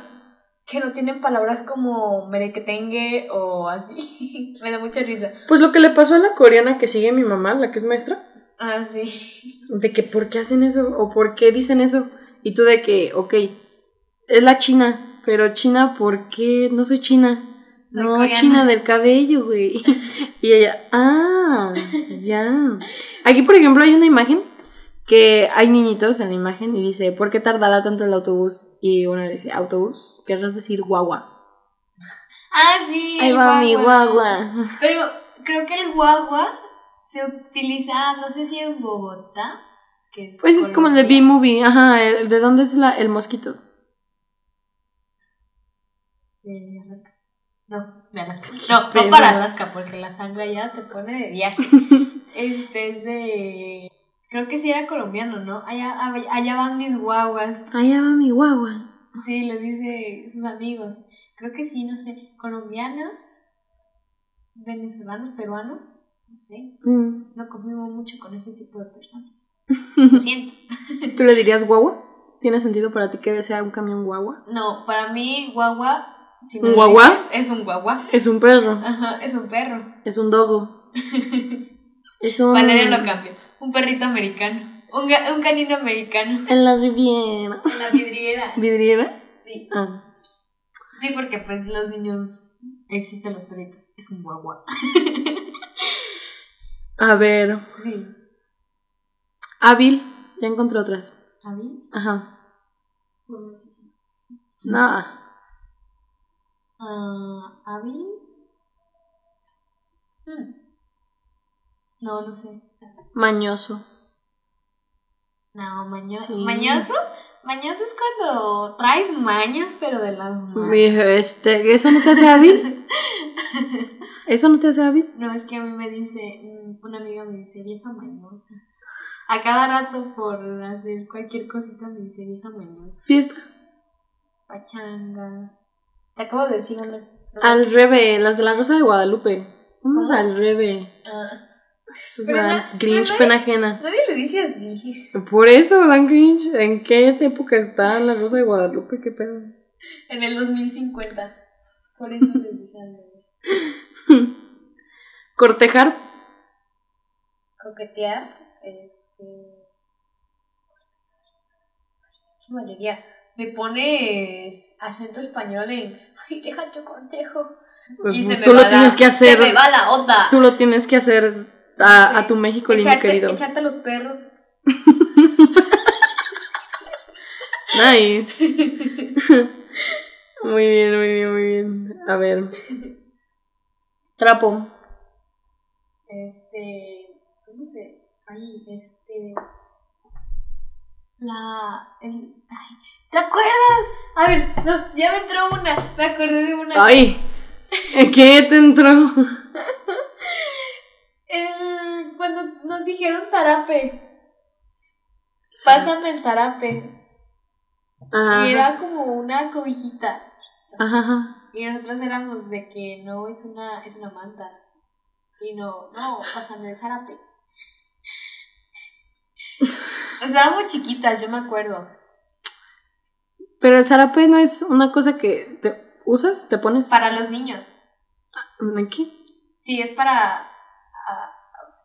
que no tienen palabras como merequetengue o así? Me da mucha risa. Pues lo que le pasó a la coreana que sigue mi mamá, la que es maestra, Ah, sí. de que por qué hacen eso o por qué dicen eso. Y tú de que, ok, es la China, pero China, ¿por qué? No soy China. Soy no, coreana. China del cabello, güey. y ella, ah, ya. Aquí, por ejemplo, hay una imagen que hay niñitos en la imagen y dice, ¿por qué tardará tanto el autobús? Y uno le dice, autobús, querrás decir guagua. Ah, sí. Ahí va mi guagua. Pero creo que el guagua se utiliza, no sé si en Bogotá. Que es Pues es como el de. B-Movie, ajá, ¿de dónde es la, el mosquito? De Alaska. No, de Alaska. No, no para Alaska, porque la sangre ya te pone de viaje. este es de. Creo que sí era colombiano, ¿no? Allá, allá van mis guaguas. Allá va mi guagua. Sí, lo dice sus amigos. Creo que sí, no sé. Colombianos, venezolanos, peruanos. No sé. Mm. No convivo mucho con ese tipo de personas. Lo siento. ¿Tú le dirías guagua? ¿Tiene sentido para ti que sea un camión guagua? No, para mí, guagua. Si ¿Un guagua? dices, es un guagua. Es un perro, Ajá, es un perro. es un dogo. Es un... Valeria lo cambia. Un perrito americano. Un, ga- un canino americano. En la riviera. En la vidriera. ¿Vidriera? Sí. Ah. Sí, porque pues los niños existen los perritos. Es un guagua. A ver. Sí. Hábil. Ya encontré otras. ¿A mí? Ajá. No. Ah, ¿Hábil? Hmm. No, no sé. Mañoso. No, mañoso. Sí. ¿Mañoso? Mañoso es cuando traes mañas, pero de las. Dije, Este, ¿Eso no te hace hábil? ¿Eso no te hace hábil? No, es que a mí me dice, mm, una amiga me dice, vieja mañosa. A cada rato por hacer cualquier cosita me dice, vieja mañosa. Fiesta. Pachanga. Te acabo de decir una. Al reve, las de la Rosa de Guadalupe. Vamos al reve. Ah, es una na- Grinch pena ajena. nadie le dice así. Por eso, Dan Grinch. ¿En qué época está la Rosa de Guadalupe? ¿Qué pedo? En el 2050. Por eso le dice al bebé. Cortejar. Coquetear. Este. Es que me pones acento español en. Ay, déjate cortejo. Y se me Tú va lo la- tienes que hacer. Se me va la onda. Tú lo tienes que hacer a, a tu México lindo echarte, querido. echarte a los perros. Nice. muy bien, muy bien, muy bien. A ver. Trapo. Este. ¿Cómo se.? Ay, este. La. El, ay, ¿Te acuerdas? A ver, no, ya me entró una. Me acordé de una. Ay. ¿Qué te entró? El, cuando nos dijeron zarape. Pásame el zarape. Ajá. Y era como una cobijita. ajá. Y nosotros éramos de que no es una, es una manta. Y no, no, pásame el zarape. Estábamos chiquitas, yo me acuerdo. Pero el zarape no es una cosa que te usas, te pones. Para los niños. ¿Qué? Sí, es para. ah,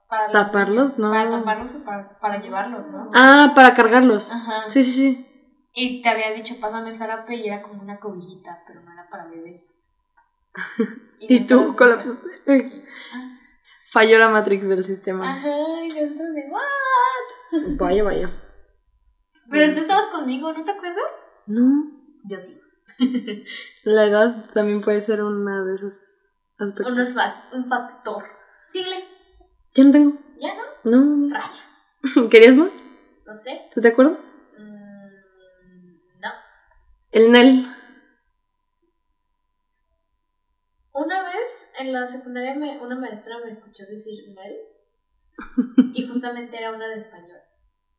para los ¿Taparlos? No. Para taparlos o para, para llevarlos, ¿no? Ah, para cargarlos. Ajá. Sí, sí, sí. Y te había dicho, pásame el zarape y era como una cobijita, pero no era para bebés. Y tú colapsaste. Ah. Falló la Matrix del sistema. Ajá, y nosotros de, ¿what? Vaya, vaya. Pero tú estabas conmigo, ¿no te acuerdas? No. Yo sí. La edad también puede ser una de esos aspectos. Un factor. Síguele. Ya no tengo. ¿Ya no? No. Rayos. ¿Querías más? No sé. ¿Tú te acuerdas? Mm, no. El Nel. Una vez en la secundaria me- una maestra me escuchó decir Nel y justamente era una de español.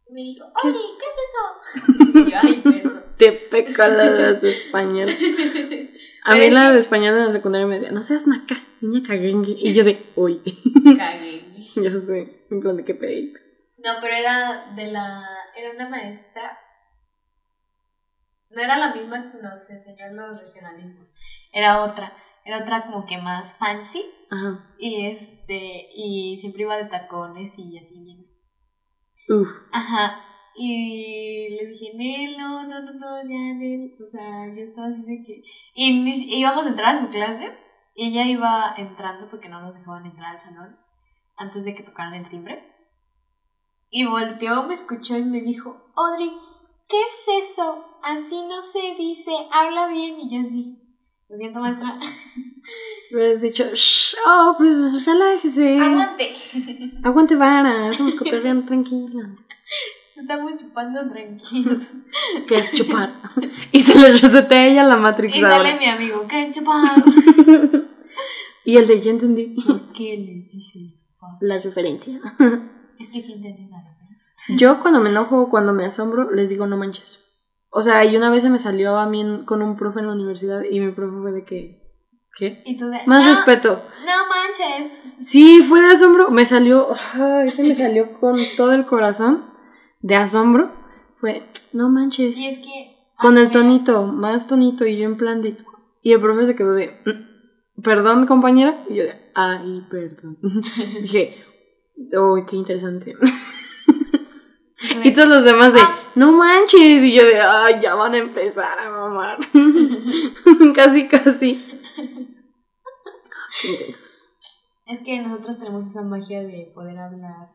Y me dijo, ¿Qué oye, es? ¿qué es eso? Y yo, ay, perdón. Te peca la de español. A mí la de español en la secundaria me decía, no seas naca, niña caguengue. Y yo de, uy. Cagué. yo sé, en plan de qué pex. No, pero era de la. Era una maestra. No era la misma que nos enseñó los regionalismos. Era otra. Era otra como que más fancy. Ajá. Y este. Y siempre iba de tacones y así bien. Uf. Ajá. Y le dije, Nel, no, no, no, no, ya, Nel. O sea, yo estaba así de que. Y ni si- íbamos a entrar a su clase. Y ella iba entrando porque no nos dejaban entrar al salón. Antes de que tocaran el timbre. Y volteó, me escuchó y me dijo, Audrey, ¿qué es eso? Así no se dice, habla bien. Y yo así. Lo siento, maestra. Me has dicho, "Shh, oh, pues relájese. Aguante. Aguante vara, estamos cotorreando tranquilas. Estamos chupando tranquilos. Que es chupar. y se le resetea a ella la Matrix Y ahora. sale mi amigo, ¿qué chupar? Y el de ya entendí ¿Por qué le dice la referencia. Es que sí entendí la referencia. Yo cuando me enojo cuando me asombro, les digo no manches. O sea, y una vez se me salió a mí con un profe en la universidad y mi profe fue de que... ¿Qué? Y tú de. Más no, respeto. No manches. Sí, fue de asombro. Me salió... Ese me salió con todo el corazón de asombro. Fue, no manches. Y es que. Con el tonito, más tonito. Y yo en plan de... Y el profe se quedó de... "Mm, Perdón, compañera. Y yo de... Ay, perdón. Dije... Uy, qué interesante. Y todos los demás de, Ah. No manches. Y yo de, ay, ya van a empezar a mamar. casi, casi. Qué intensos. Es que nosotros tenemos esa magia de poder hablar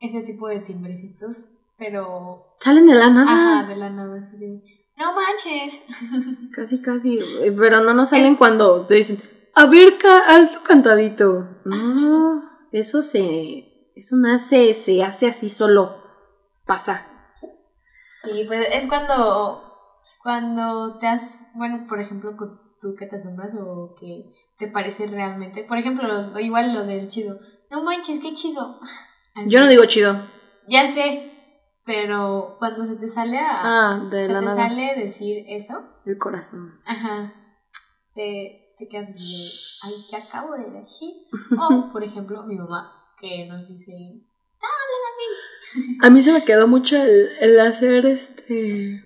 ese tipo de timbrecitos, pero. Salen de la nada. Ajá, de la nada. Así de. No manches. Casi, casi. eh, Pero no nos salen cuando te dicen, a ver, ca- hazlo cantadito. No, eso se. Eso nace, se hace así solo. Pasa. Sí, pues es cuando. Cuando te has. Bueno, por ejemplo, tú que te asombras o que te parece realmente. Por ejemplo, lo- igual lo del chido. No manches, qué chido. Así. Yo no digo chido. Ya sé, pero cuando se te sale a. Ah, de se la te nada. sale decir eso. El corazón. Ajá. Te, te quedas de. Ay, ¿qué acabo de decir? O, por ejemplo, mi mamá, que nos dice. A mí se me quedó mucho el, el hacer este.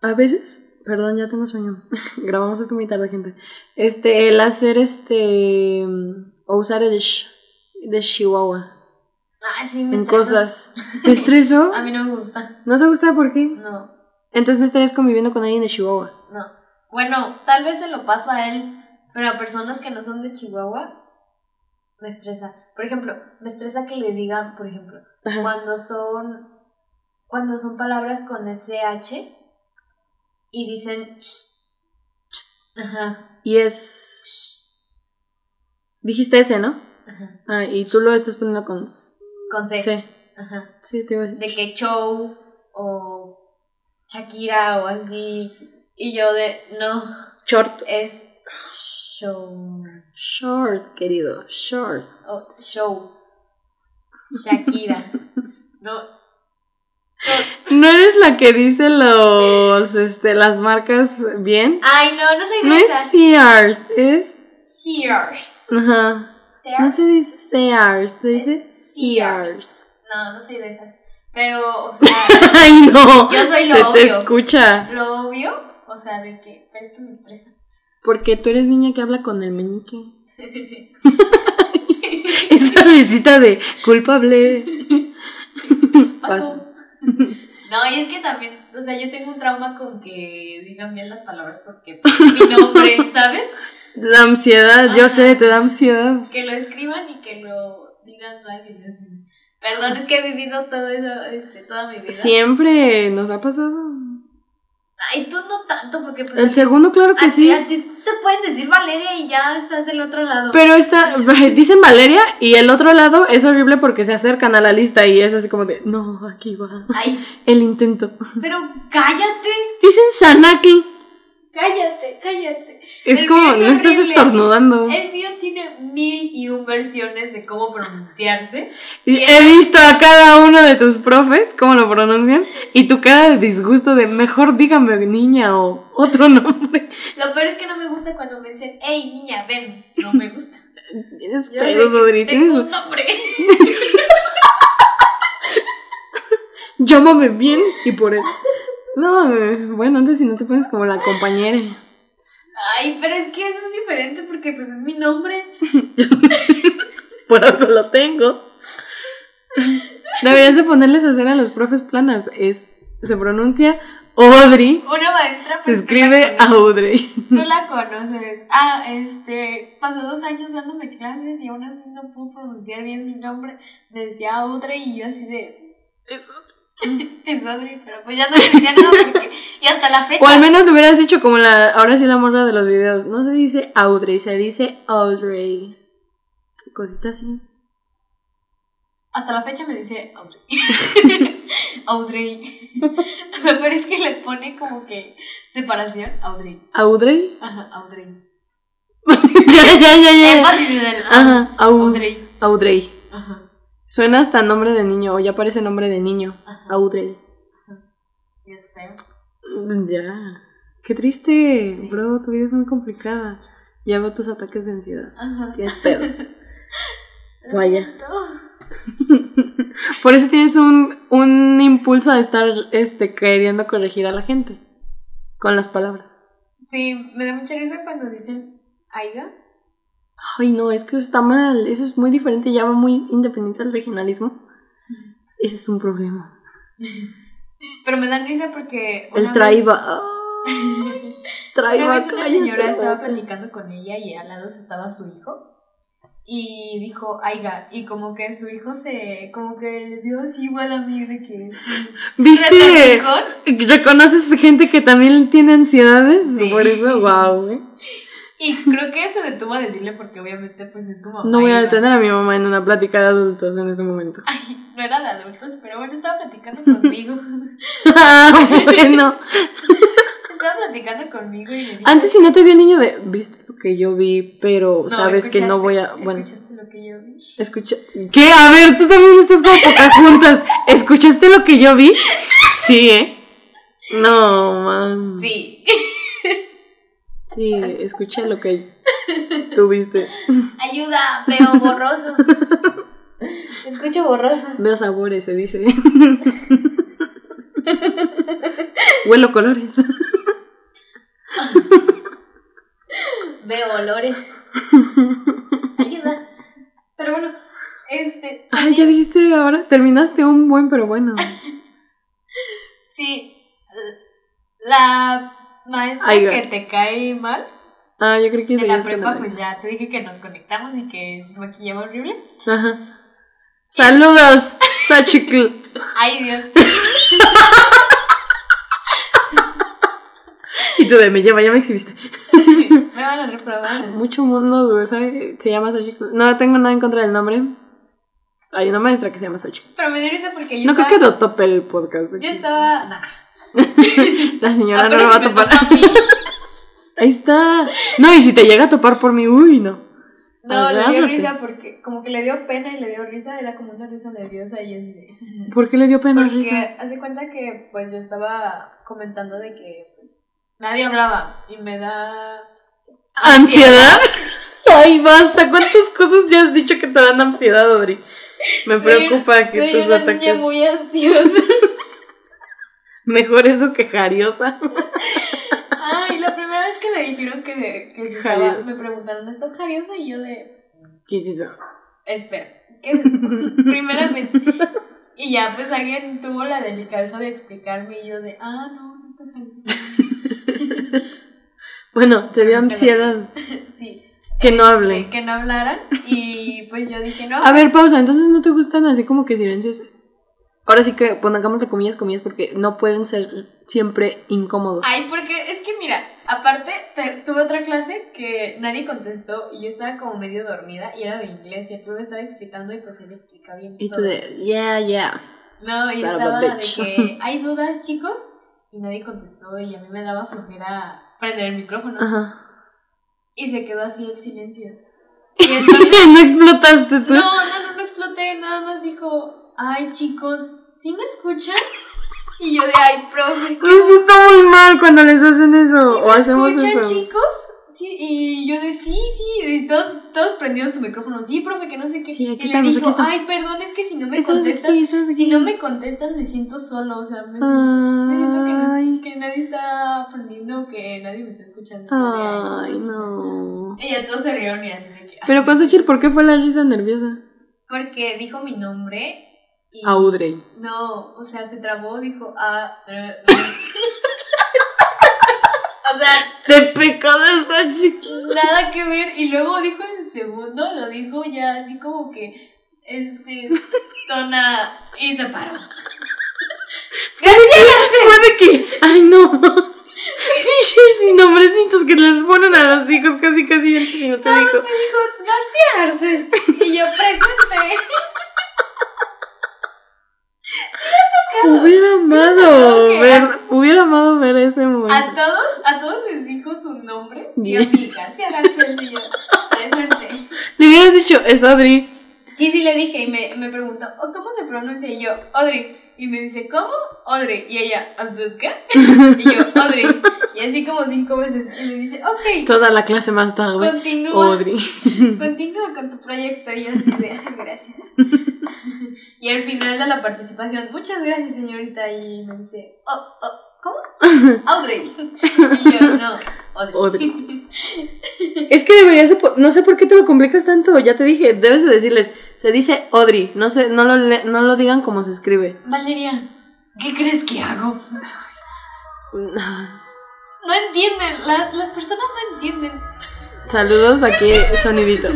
A veces, perdón, ya tengo sueño. Grabamos esto muy tarde, gente. Este, el hacer este. O usar el sh de Chihuahua Ay, sí, me en estresas". cosas. ¿Te estreso? A mí no me gusta. ¿No te gusta por qué? No, Entonces no estarías conviviendo con alguien de Chihuahua. no. Bueno, tal vez se lo paso a él, pero a personas que no son de Chihuahua, me estresa. Por ejemplo, me estresa que le digan, por ejemplo, Ajá. cuando son. Cuando son palabras con SH y dicen. ch, ch, Ajá. Y es. Dijiste ese, ¿no? Ajá. Ah, y tú lo estás poniendo con. Con C. Sí. Ajá. Sí, te iba a decir. De que show o Shakira o así. Y yo de, no, Short. es show. Short, querido. Short. O show. Shakira. No. Short. ¿No eres la que dice los, este, las marcas bien? Ay, no, no soy de No es esas. Sears, es... Sears. Ajá. Sears. No se dice Sears, se dice Sears. Sears. No, no soy de esas. Pero, o sea, Ay, no. Yo soy lo Se te obvio. escucha. lo obvio, o sea, de que, pero es que me estresa. Porque tú eres niña que habla con el meñique. Esa visita de culpable. Pasó. No, y es que también, o sea, yo tengo un trauma con que digan bien las palabras porque pues, mi nombre, ¿sabes? La ansiedad, yo sé, te da ansiedad. Que lo escriban y que lo digan mal y así. Perdón, es que he vivido todo eso, este, toda mi vida. Siempre nos ha pasado. Ay, tú no tanto, porque pues. El segundo, claro a que ti- sí. A ti te pueden decir Valeria y ya estás del otro lado. Pero está, dicen Valeria y el otro lado es horrible porque se acercan a la lista y es así como de, no, aquí va. Ay, El intento. pero cállate, Dicen Sanaki. Cállate, cállate. Es El como, es no estás estornudando. El mío tiene mil y un versiones de cómo pronunciarse. Y he visto a cada uno de tus profes cómo lo pronuncian y tu cara de disgusto de mejor dígame niña o otro nombre. Lo peor es que no me gusta cuando me dicen, hey niña, ven. No me gusta. Tienes pedos, tengo Tienes un un... nombre. Llámame bien y por él. No, eh, bueno, antes si no te pones como la compañera. Ay, pero es que eso es diferente porque pues es mi nombre. Por algo lo tengo. Deberías de ponerles a hacer a los profes planas. Es, se pronuncia Audrey. Una maestra Se pues, la escribe. Audrey. Tú la conoces. Ah, este, pasó dos años dándome clases y aún así no pudo pronunciar bien mi nombre. Decía Audrey y yo así de, es Audrey, pero pues ya no decía nada porque, y hasta la fecha. O al menos lo hubieras dicho como la, ahora sí la morra de los videos. No se dice Audrey, se dice Audrey. Cosita así. Hasta la fecha me dice Audrey. Audrey. Lo peor es que le pone como que separación, Audrey. ¿Audrey? Ajá, Audrey. ya, ya, ya, ya. Ajá, Au- Audrey. Audrey. Ajá. Suena hasta nombre de niño, o ya parece nombre de niño. Ajá. Audrey. Y es feo. Ya. Qué triste, Sí. bro, tu vida es muy complicada. Ya veo tus ataques de ansiedad. Ajá. Tienes pedos. Vaya. Por eso tienes un, un impulso de estar este, queriendo corregir a la gente. Con las palabras. Sí, me da mucha risa cuando dicen Aiga. Ay, no, es que eso está mal. Eso es muy diferente, ya va muy independiente del regionalismo. Ese es un problema. Pero me dan risa porque. El traiba. vez- traiba, Una vez una cállate, señora estaba platicando con ella y al lado estaba su hijo. Y dijo, aiga, y como que su hijo se, como que le dio así igual a mí de que... ¿Viste? ¿Reconoces gente que también tiene ansiedades? Sí. Por eso, wow, Y creo que se detuvo a decirle porque obviamente pues es su mamá. No voy a detener a mi mamá en una plática de adultos en este momento. Ay, no era de adultos, pero bueno, estaba platicando conmigo. Ah, bueno. estaba platicando conmigo y dije... Antes si no te vi el niño de, viste lo que yo vi, pero No, sabes que no voy a... Bueno, ¿Escuchaste lo que yo vi? escucha... ¿Qué? A ver, tú también estás como juntas. ¿Escuchaste lo que yo vi? Sí, ¿eh? No, man. Sí. Sí, escuché lo que tú viste. Ayuda, veo borroso. Escucho borroso. Veo sabores, se dice. Huelo colores. Veo olores. Ayuda. Pero bueno, este. Ay, ya dijiste ahora. Terminaste un buen, pero bueno. Sí. La maestra que te cae mal Ah, yo creo que de la prepa, pues ya te dije que nos conectamos y que se maquillaba horrible. Ajá. Saludos, Sachikl. Ay, Dios. Y tú de me lleva, ya me exhibiste. Me van a reprobar. Mucho mundo güey, ¿sabe? se llama Sachikl. No tengo nada en contra del nombre. Hay una maestra que se llama Sachikl. Pero me dio risa porque yo No creo estaba. que lo tope el podcast. Yo estaba. Nah. La señora no lo va a topar. a. Ahí está. No, y si te llega a topar por mí, uy, no. No, le dio risa porque como que le dio pena y le dio risa, era como una risa nerviosa y así de... ¿Por qué le dio pena Porque risa? hace cuenta que pues yo estaba comentando de que pues, nadie hablaba y me da... ¿Ansiedad? Ay, basta. ¿Cuántas cosas ya has dicho que te dan ansiedad, Audrey? Me preocupa que Soy tus una ataques. niña muy ansiosa. Mejor eso que jariosa. Ay, la primera vez que me dijeron que, que estaba- me preguntaron, ¿estás jariosa? Y yo de, ¿Qué es eso? espera, ¿qué es eso? Primeramente. Y ya, pues alguien tuvo la delicadeza de explicarme y yo de, ah, no, no estoy jariosa. Bueno, te dio ansiedad Sí. que no hable. Que, que no hablaran. Y pues yo dije, no. A ver, pues, pausa, entonces no te gustan así como que silencios. Ahora sí que pongamos de comillas, comillas, porque no pueden ser siempre incómodos. Ay, porque es que mira, aparte te- tuve otra clase que nadie contestó y yo estaba como medio dormida y era de inglés y el profe estaba explicando y pues él explica bien. Y tú de, yeah, yeah. No, y estaba de que hay dudas, chicos, y nadie contestó y a mí me daba flojera prender el micrófono Ajá. y se quedó así el silencio. Y entonces, no explotaste tú. no, no, no, no exploté, nada más dijo, ay, chicos, ¿sí me escuchan? Y yo de, ay, profe, ¿qué Me siento muy mal cuando les hacen eso. ¿Sí o me hacemos escuchan, eso. chicos? Sí, y yo de sí, sí, y todos, todos prendieron su micrófono, sí, profe, que no sé qué. Sí, y estamos, le dijo, ay, perdón, es que si no me Estamos contestas, aquí, estamos aquí. si no me contestas me siento solo, o sea, me siento, me siento que, no- Ay, que nadie está aprendiendo, que nadie me está escuchando. ay, Y no. ya todos se rieron y así de que... Pero ay, con Xochitl, ¿por qué fue la risa nerviosa? Porque dijo mi nombre y... Audrey. No, o sea, se trabó, dijo, ah... o sea, Te pecó de Xochitl. Nada que ver. Y luego dijo el segundo, lo dijo ya así como que, este, tona, y se paró. Puede que. Ay, no. Sin nombrecitos que les ponen a los hijos casi, casi antes y no te dijo. me dijo, García Garcés. Y yo, presente. Hubiera amado que- ver, hubiera amado ver ese momento. A todos, a todos les dijo su nombre. Y a mí, García García, y yo, presente. Le hubieras dicho, es Audrey. Sí, sí, le dije y me, me preguntó, "¿Oh, ¿cómo se pronuncia? Y yo, Audrey. Y me dice, ¿cómo? Audrey. Y ella, ¿qué? Y yo, Audrey. Y así como cinco veces. Y me dice, ok, Toda la clase más tarde. continúa. Audrey. Continúa con tu proyecto. Y yo así de, "Ay, gracias. Y al final de la participación, muchas gracias, señorita. Y me dice, oh, oh, ¿cómo? Audrey. Y yo, no, Audrey. Es que deberías de no sé por qué te lo complicas tanto, ya te dije, debes de decirles, se dice Audrey, no sé, no lo, no lo digan como se escribe. Valeria, ¿qué crees que hago? No entienden, la- las personas no entienden. Saludos, aquí sonidito.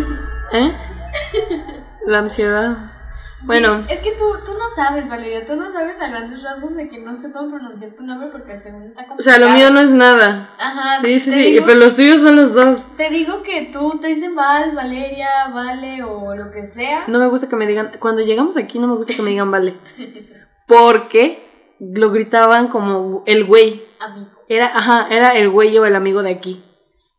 ¿Eh? La ansiedad. Bueno, Sí, es que tú, tú no sabes, Valeria, tú no sabes a grandes rasgos de que no sé cómo pronunciar tu nombre porque el segundo está o complicado. sea, lo mío no es nada. Ajá. Sí, sí, sí, Digo, pero los tuyos son los dos. Te digo que tú te dicen Val, Valeria, Vale o lo que sea. No me gusta que me digan, cuando llegamos aquí no me gusta que me digan vale. Porque lo gritaban como el güey. Amigo. Era, ajá, era el güey o el amigo de aquí.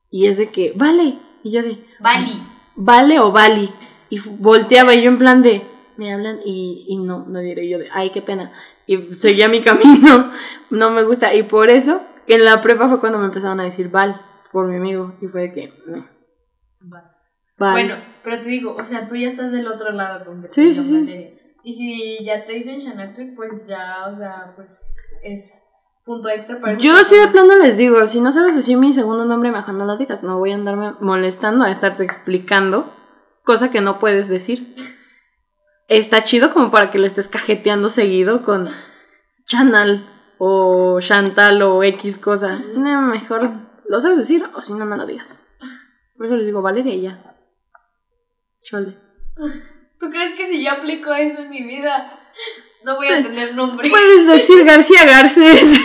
Y es de que, vale. Y yo de, Vali. vale o vali. Y volteaba y yo en plan de, me hablan y, y no, no diré yo de, ay, qué pena. Y seguía mi camino. No me gusta. Y por eso, en la prepa fue cuando me empezaron a decir val por mi amigo. Y fue de que, no. Val. Bueno, pero te digo, o sea, tú ya estás del otro lado con Sí, sí, sí. Y si ya te dicen Shanatri, pues ya, o sea, pues es punto extra para Yo sí de plano les digo, si no sabes decir mi segundo nombre, mejor no lo digas. No voy a andarme molestando a estarte explicando cosa que no puedes decir. Está chido como para que le estés cajeteando seguido con Chanal o Chantal o X cosa. No, mejor lo sabes decir o si no, no lo digas. Por eso les digo Valeria y ya. Chole. ¿Tú crees que si yo aplico eso en mi vida, no voy a tener nombre? Puedes decir García Garcés.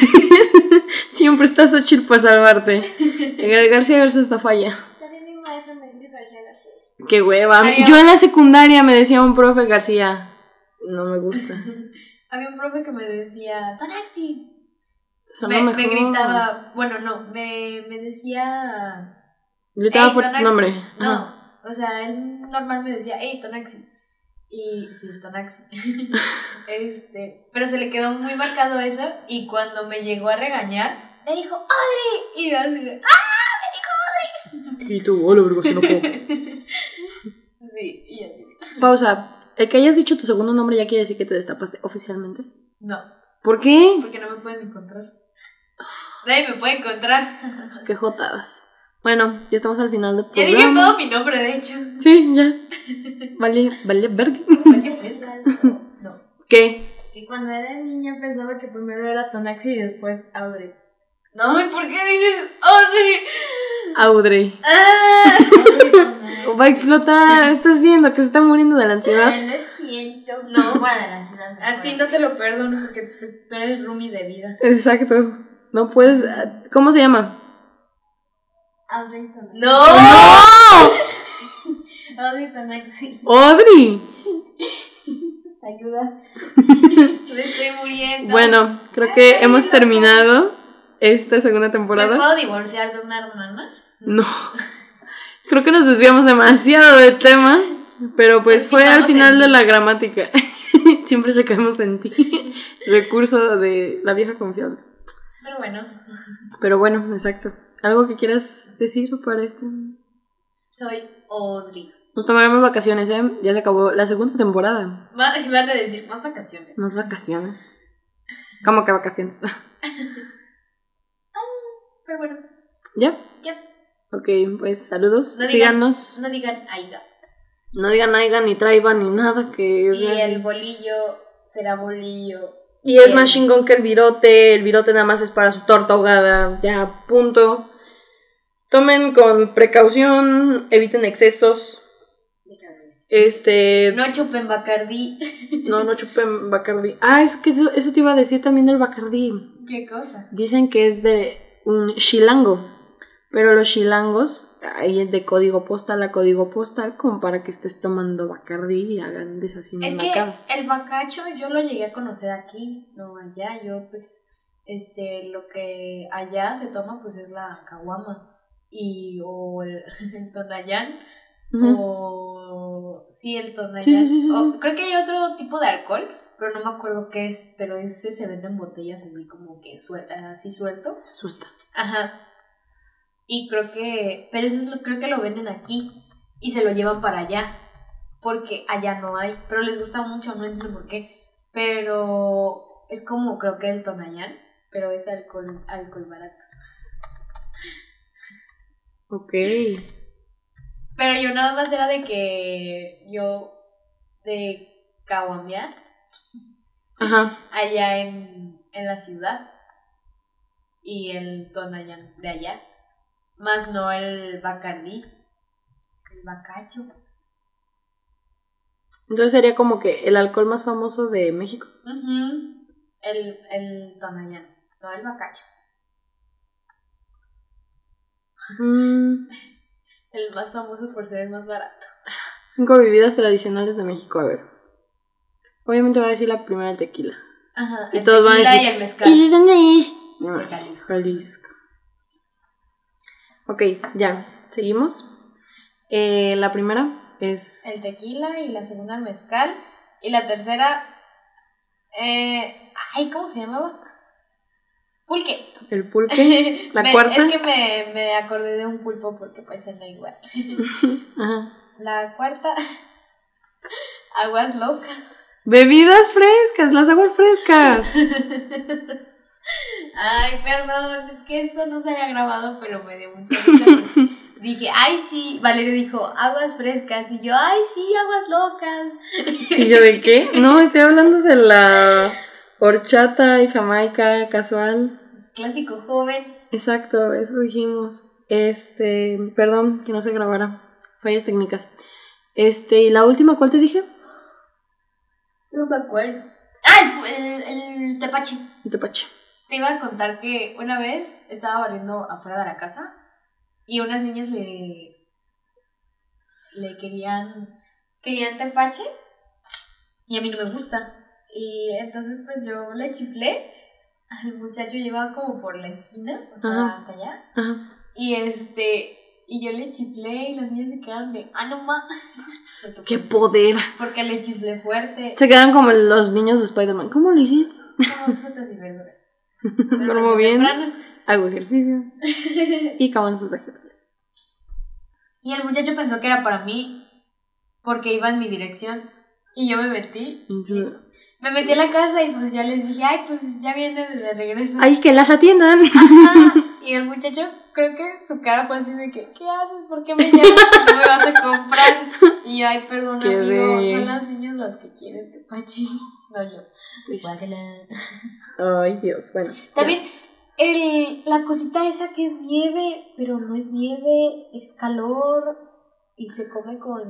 Siempre está Xochitl para salvarte. Gar- García Garcés no falla. También mi maestro me dice García García. Qué hueva. Yo en la secundaria me decía un profe García. No me gusta. Había un profe que me decía, Tonaxi. Me, me gritaba, bueno, no, me, me decía... Gritaba "Ey, fuerte tu Tonaxi". nombre. No, Ajá. o sea, él normal me decía, hey, Tonaxi. Y sí, es Tonaxi. este, pero se le quedó muy marcado eso y cuando me llegó a regañar, me dijo, Audrey. Y yo así de, ¡ah! Y tú, hola, verga, si no puedo. Sí, y así Pausa. El que hayas dicho tu segundo nombre ya quiere decir que te destapaste oficialmente. no, ¿Por qué? porque no me pueden encontrar. Nadie me puede encontrar. Qué jotadas. Bueno, ya estamos al final del Ya programa. dije todo mi nombre, de hecho. Sí, ya. Vale, vale, verga. No. ¿Qué? Que cuando era niña pensaba que primero era Tonaxi y después Audrey. No, ¿y por qué dices Audrey? Audrey. Ah. Va a explotar. Estás viendo que se está muriendo de la ansiedad. Ay, Lo siento. No. fuera de la ciudad. A ti no te lo perdono porque pues, tú eres roomie de vida. Exacto. No puedes. ¿Cómo se llama? Audrey Tonaxi. ¡No! Audrey Tonaxi. Audrey. Ayuda. Me estoy muriendo. Bueno, creo que hemos terminado esta segunda ¿Me temporada. puedo divorciar de una hermana? No. Creo que nos desviamos demasiado del tema, pero pues fue al final de la gramática. Siempre recaemos en ti. Recurso de la vieja confiable. Pero bueno, Pero bueno, exacto. ¿Algo que quieras decir para este? soy Audrey. Nos tomaremos vacaciones, ¿eh? Ya se acabó la segunda temporada. Va- Van a decir más vacaciones. Más vacaciones. ¿Cómo que vacaciones? Pero bueno, ¿Ya? ya. Ok, pues saludos. No digan- Síganos. No digan Aiga. No digan naiga, ni traiban, ni nada que Y sea así. el bolillo será bolillo. Y es más chingón que el virote. El virote nada más es para su torta ahogada. Ya, punto. Tomen con precaución. Eviten excesos. Este. No chupen Bacardí. No, no chupen Bacardi. Ah, eso, que eso, eso te iba a decir también del Bacardi. ¿Qué cosa? Dicen que es de un chilango. Pero los chilangos, hay de código postal a código postal, como para que estés tomando Bacardi y hagan deshaciendo Es que el bacacho yo lo llegué a conocer aquí, no allá. Yo, pues, este, lo que allá se toma, pues es la caguama. Y, o el, el tonayán. O. Sí, el tonayán. Sí, sí, sí, sí, O- sí. creo que hay otro tipo de alcohol, pero no me acuerdo qué es. Pero ese se vende en botellas así como que suel- así suelto. Suelta. Ajá. Y creo que. Pero eso es lo, creo que lo venden aquí. Y se lo llevan para allá. Porque allá no hay. Pero les gusta mucho, no entiendo por qué. Pero es como creo que el Tonayán. Pero es alcohol, alcohol barato. Ok. Pero yo nada más era de que yo. de caguamear Ajá. allá en, en la ciudad. Y el Tonayán de allá. Más no el Bacardí. El Bacacho. Entonces sería como que el alcohol más famoso de México. El, el Tonayán, no el Bacacho. Mm, El más famoso por ser el más barato. cinco bebidas tradicionales de México. A ver. Obviamente va a decir la primera el tequila. Ajá. Y el todos van a tequila decir, y el mezcal. ¿Y de dónde es? De Jalisco. Jalisco. Ok, ya. Seguimos. Eh, la primera es. El tequila y la segunda el mezcal. Y la tercera. Eh, ay, ¿cómo se llamaba? Pulque. El pulque. La Me- cuarta. Es que me, me acordé de un pulpo porque pues no igual. Ajá. La cuarta. Aguas locas. Bebidas frescas, las aguas frescas. Ay, perdón, es que esto no se había grabado, pero me dio mucha risa. Dije, ay, sí. Valeria dijo, aguas frescas. Y yo, ay, sí, aguas locas. ¿Y yo de qué? No, estoy hablando de la horchata y jamaica casual. Clásico joven. Exacto, eso dijimos. Este, perdón que no se grabara. Fallas técnicas. Este, ¿y la última cuál te dije? No me acuerdo. Ah, el, el, el tepache. Tepache. Te iba a contar que una vez estaba barriendo afuera de la casa y unas niñas le, le querían, querían tepache y a mí no me gusta. Y entonces pues yo le chiflé al muchacho, llevaba como por la esquina, o sea, Ajá. hasta allá. Ajá. Y este, y yo le chiflé y las niñas se quedaron de, ah, no ma. ¡Qué poder! porque le chiflé fuerte. Se quedan como los niños de Spider-Man. ¿Cómo lo hiciste? Como frutas y verduras. Duermo bien. temprano. Hago ejercicio. Y acaban sus vegetales. Y el muchacho pensó que era para mí porque iba en mi dirección. Y yo me metí. Me metí a la casa y pues ya les dije, ay, pues ya viene de regreso. ¡Ay, que las atiendan! Ajá. Y el muchacho, creo que su cara fue así de que, ¿qué haces? ¿Por qué me llamas si no me vas a comprar? Y yo, ay, perdón, Qué amigo, son las niñas las que quieren tepache. No yo. Ay, Dios, bueno. También el, la cosita esa que es nieve, pero no es nieve, es calor y se come con...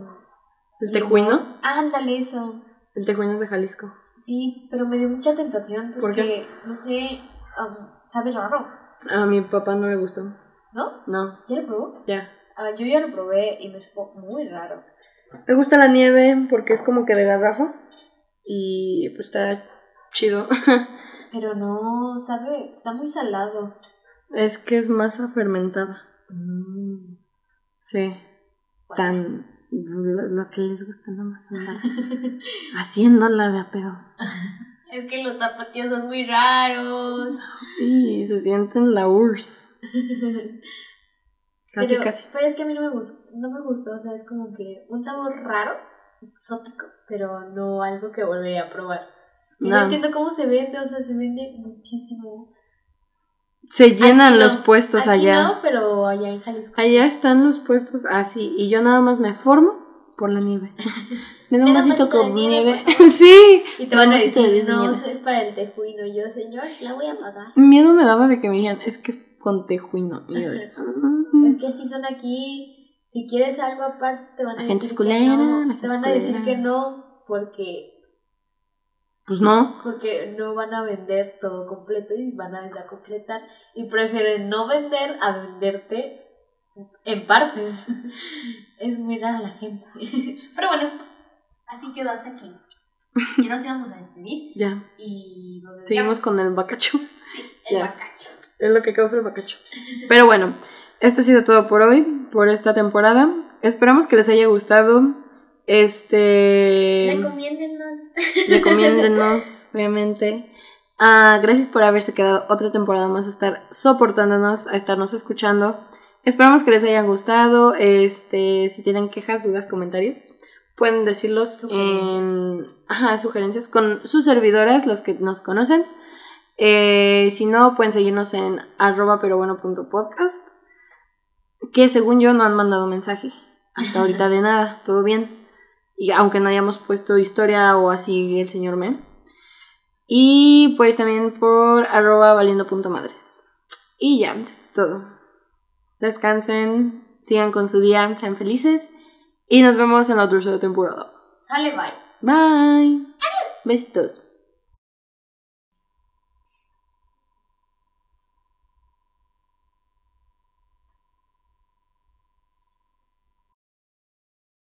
¿El tejuino? Ándale, eso. El tejuino de Jalisco. Sí, pero me dio mucha tentación porque, ¿Por qué? no sé, am, sabe raro, A mi papá no le gustó. ¿no? No, ¿Ya lo probó? ya. Ah, yo ya lo probé y me supo muy raro. Me gusta la nieve porque es como que de garrafa. Y pues está chido. Pero no, sabe, está muy salado. es que es masa fermentada. Sí. Tan. Lo, lo que les gusta nomás andar haciéndola de a pedo. Es que los tapatíos son muy raros. Y se sienten la URSS. Casi, pero, casi. Pero es que a mí no me gustó, no me gustó, o sea, es como que un sabor raro, exótico, pero no algo que volvería a probar. Y no, No. entiendo cómo se vende, o sea, se vende muchísimo. Se llenan Aquí no, los puestos aquí allá. no, pero allá en Jalisco. Allá están los puestos así. Y yo nada más me formo por la nieve. Me da un vasito con nieve, nieve. sí. Y te van a decir, no, es para el tejuino. Y yo, señor, la voy a pagar. Miedo me daba de que me dijeran, es que es con tejuino. Y yo "Mm". Es que así son aquí. Si quieres algo aparte, te van a La gente decir es culera, que no. Te van a decir que no, porque Pues no. porque no van a vender todo completo y van a completar y prefieren no vender a venderte en partes. Es muy rara la gente. Pero bueno, así quedó hasta aquí. Ya nos íbamos a despedir Ya. y nos Seguimos con el bacacho. Sí, el Ya. bacacho. Es lo que causa el bacacho. Pero bueno, esto ha sido todo por hoy, por esta temporada. Esperamos que les haya gustado. Este. Recomiéndennos. Recomiéndenos, obviamente. Ah, gracias por haberse quedado otra temporada más a estar soportándonos, a estarnos escuchando. Esperamos que les haya gustado. Este, si tienen quejas, dudas, comentarios, pueden decirlos en ajá, sugerencias con sus servidoras, los que nos conocen. Eh, si no, pueden seguirnos en arroba pero bueno punto podcast. Que según yo no han mandado mensaje. Hasta ahorita de nada, todo bien. Y aunque no hayamos puesto historia o así el señor Mem. Y pues también por arroba valiendo.madres. Y ya, todo. Descansen, sigan con su día, sean felices. Y nos vemos en la tercera temporada. Sale, bye. Bye. Besitos.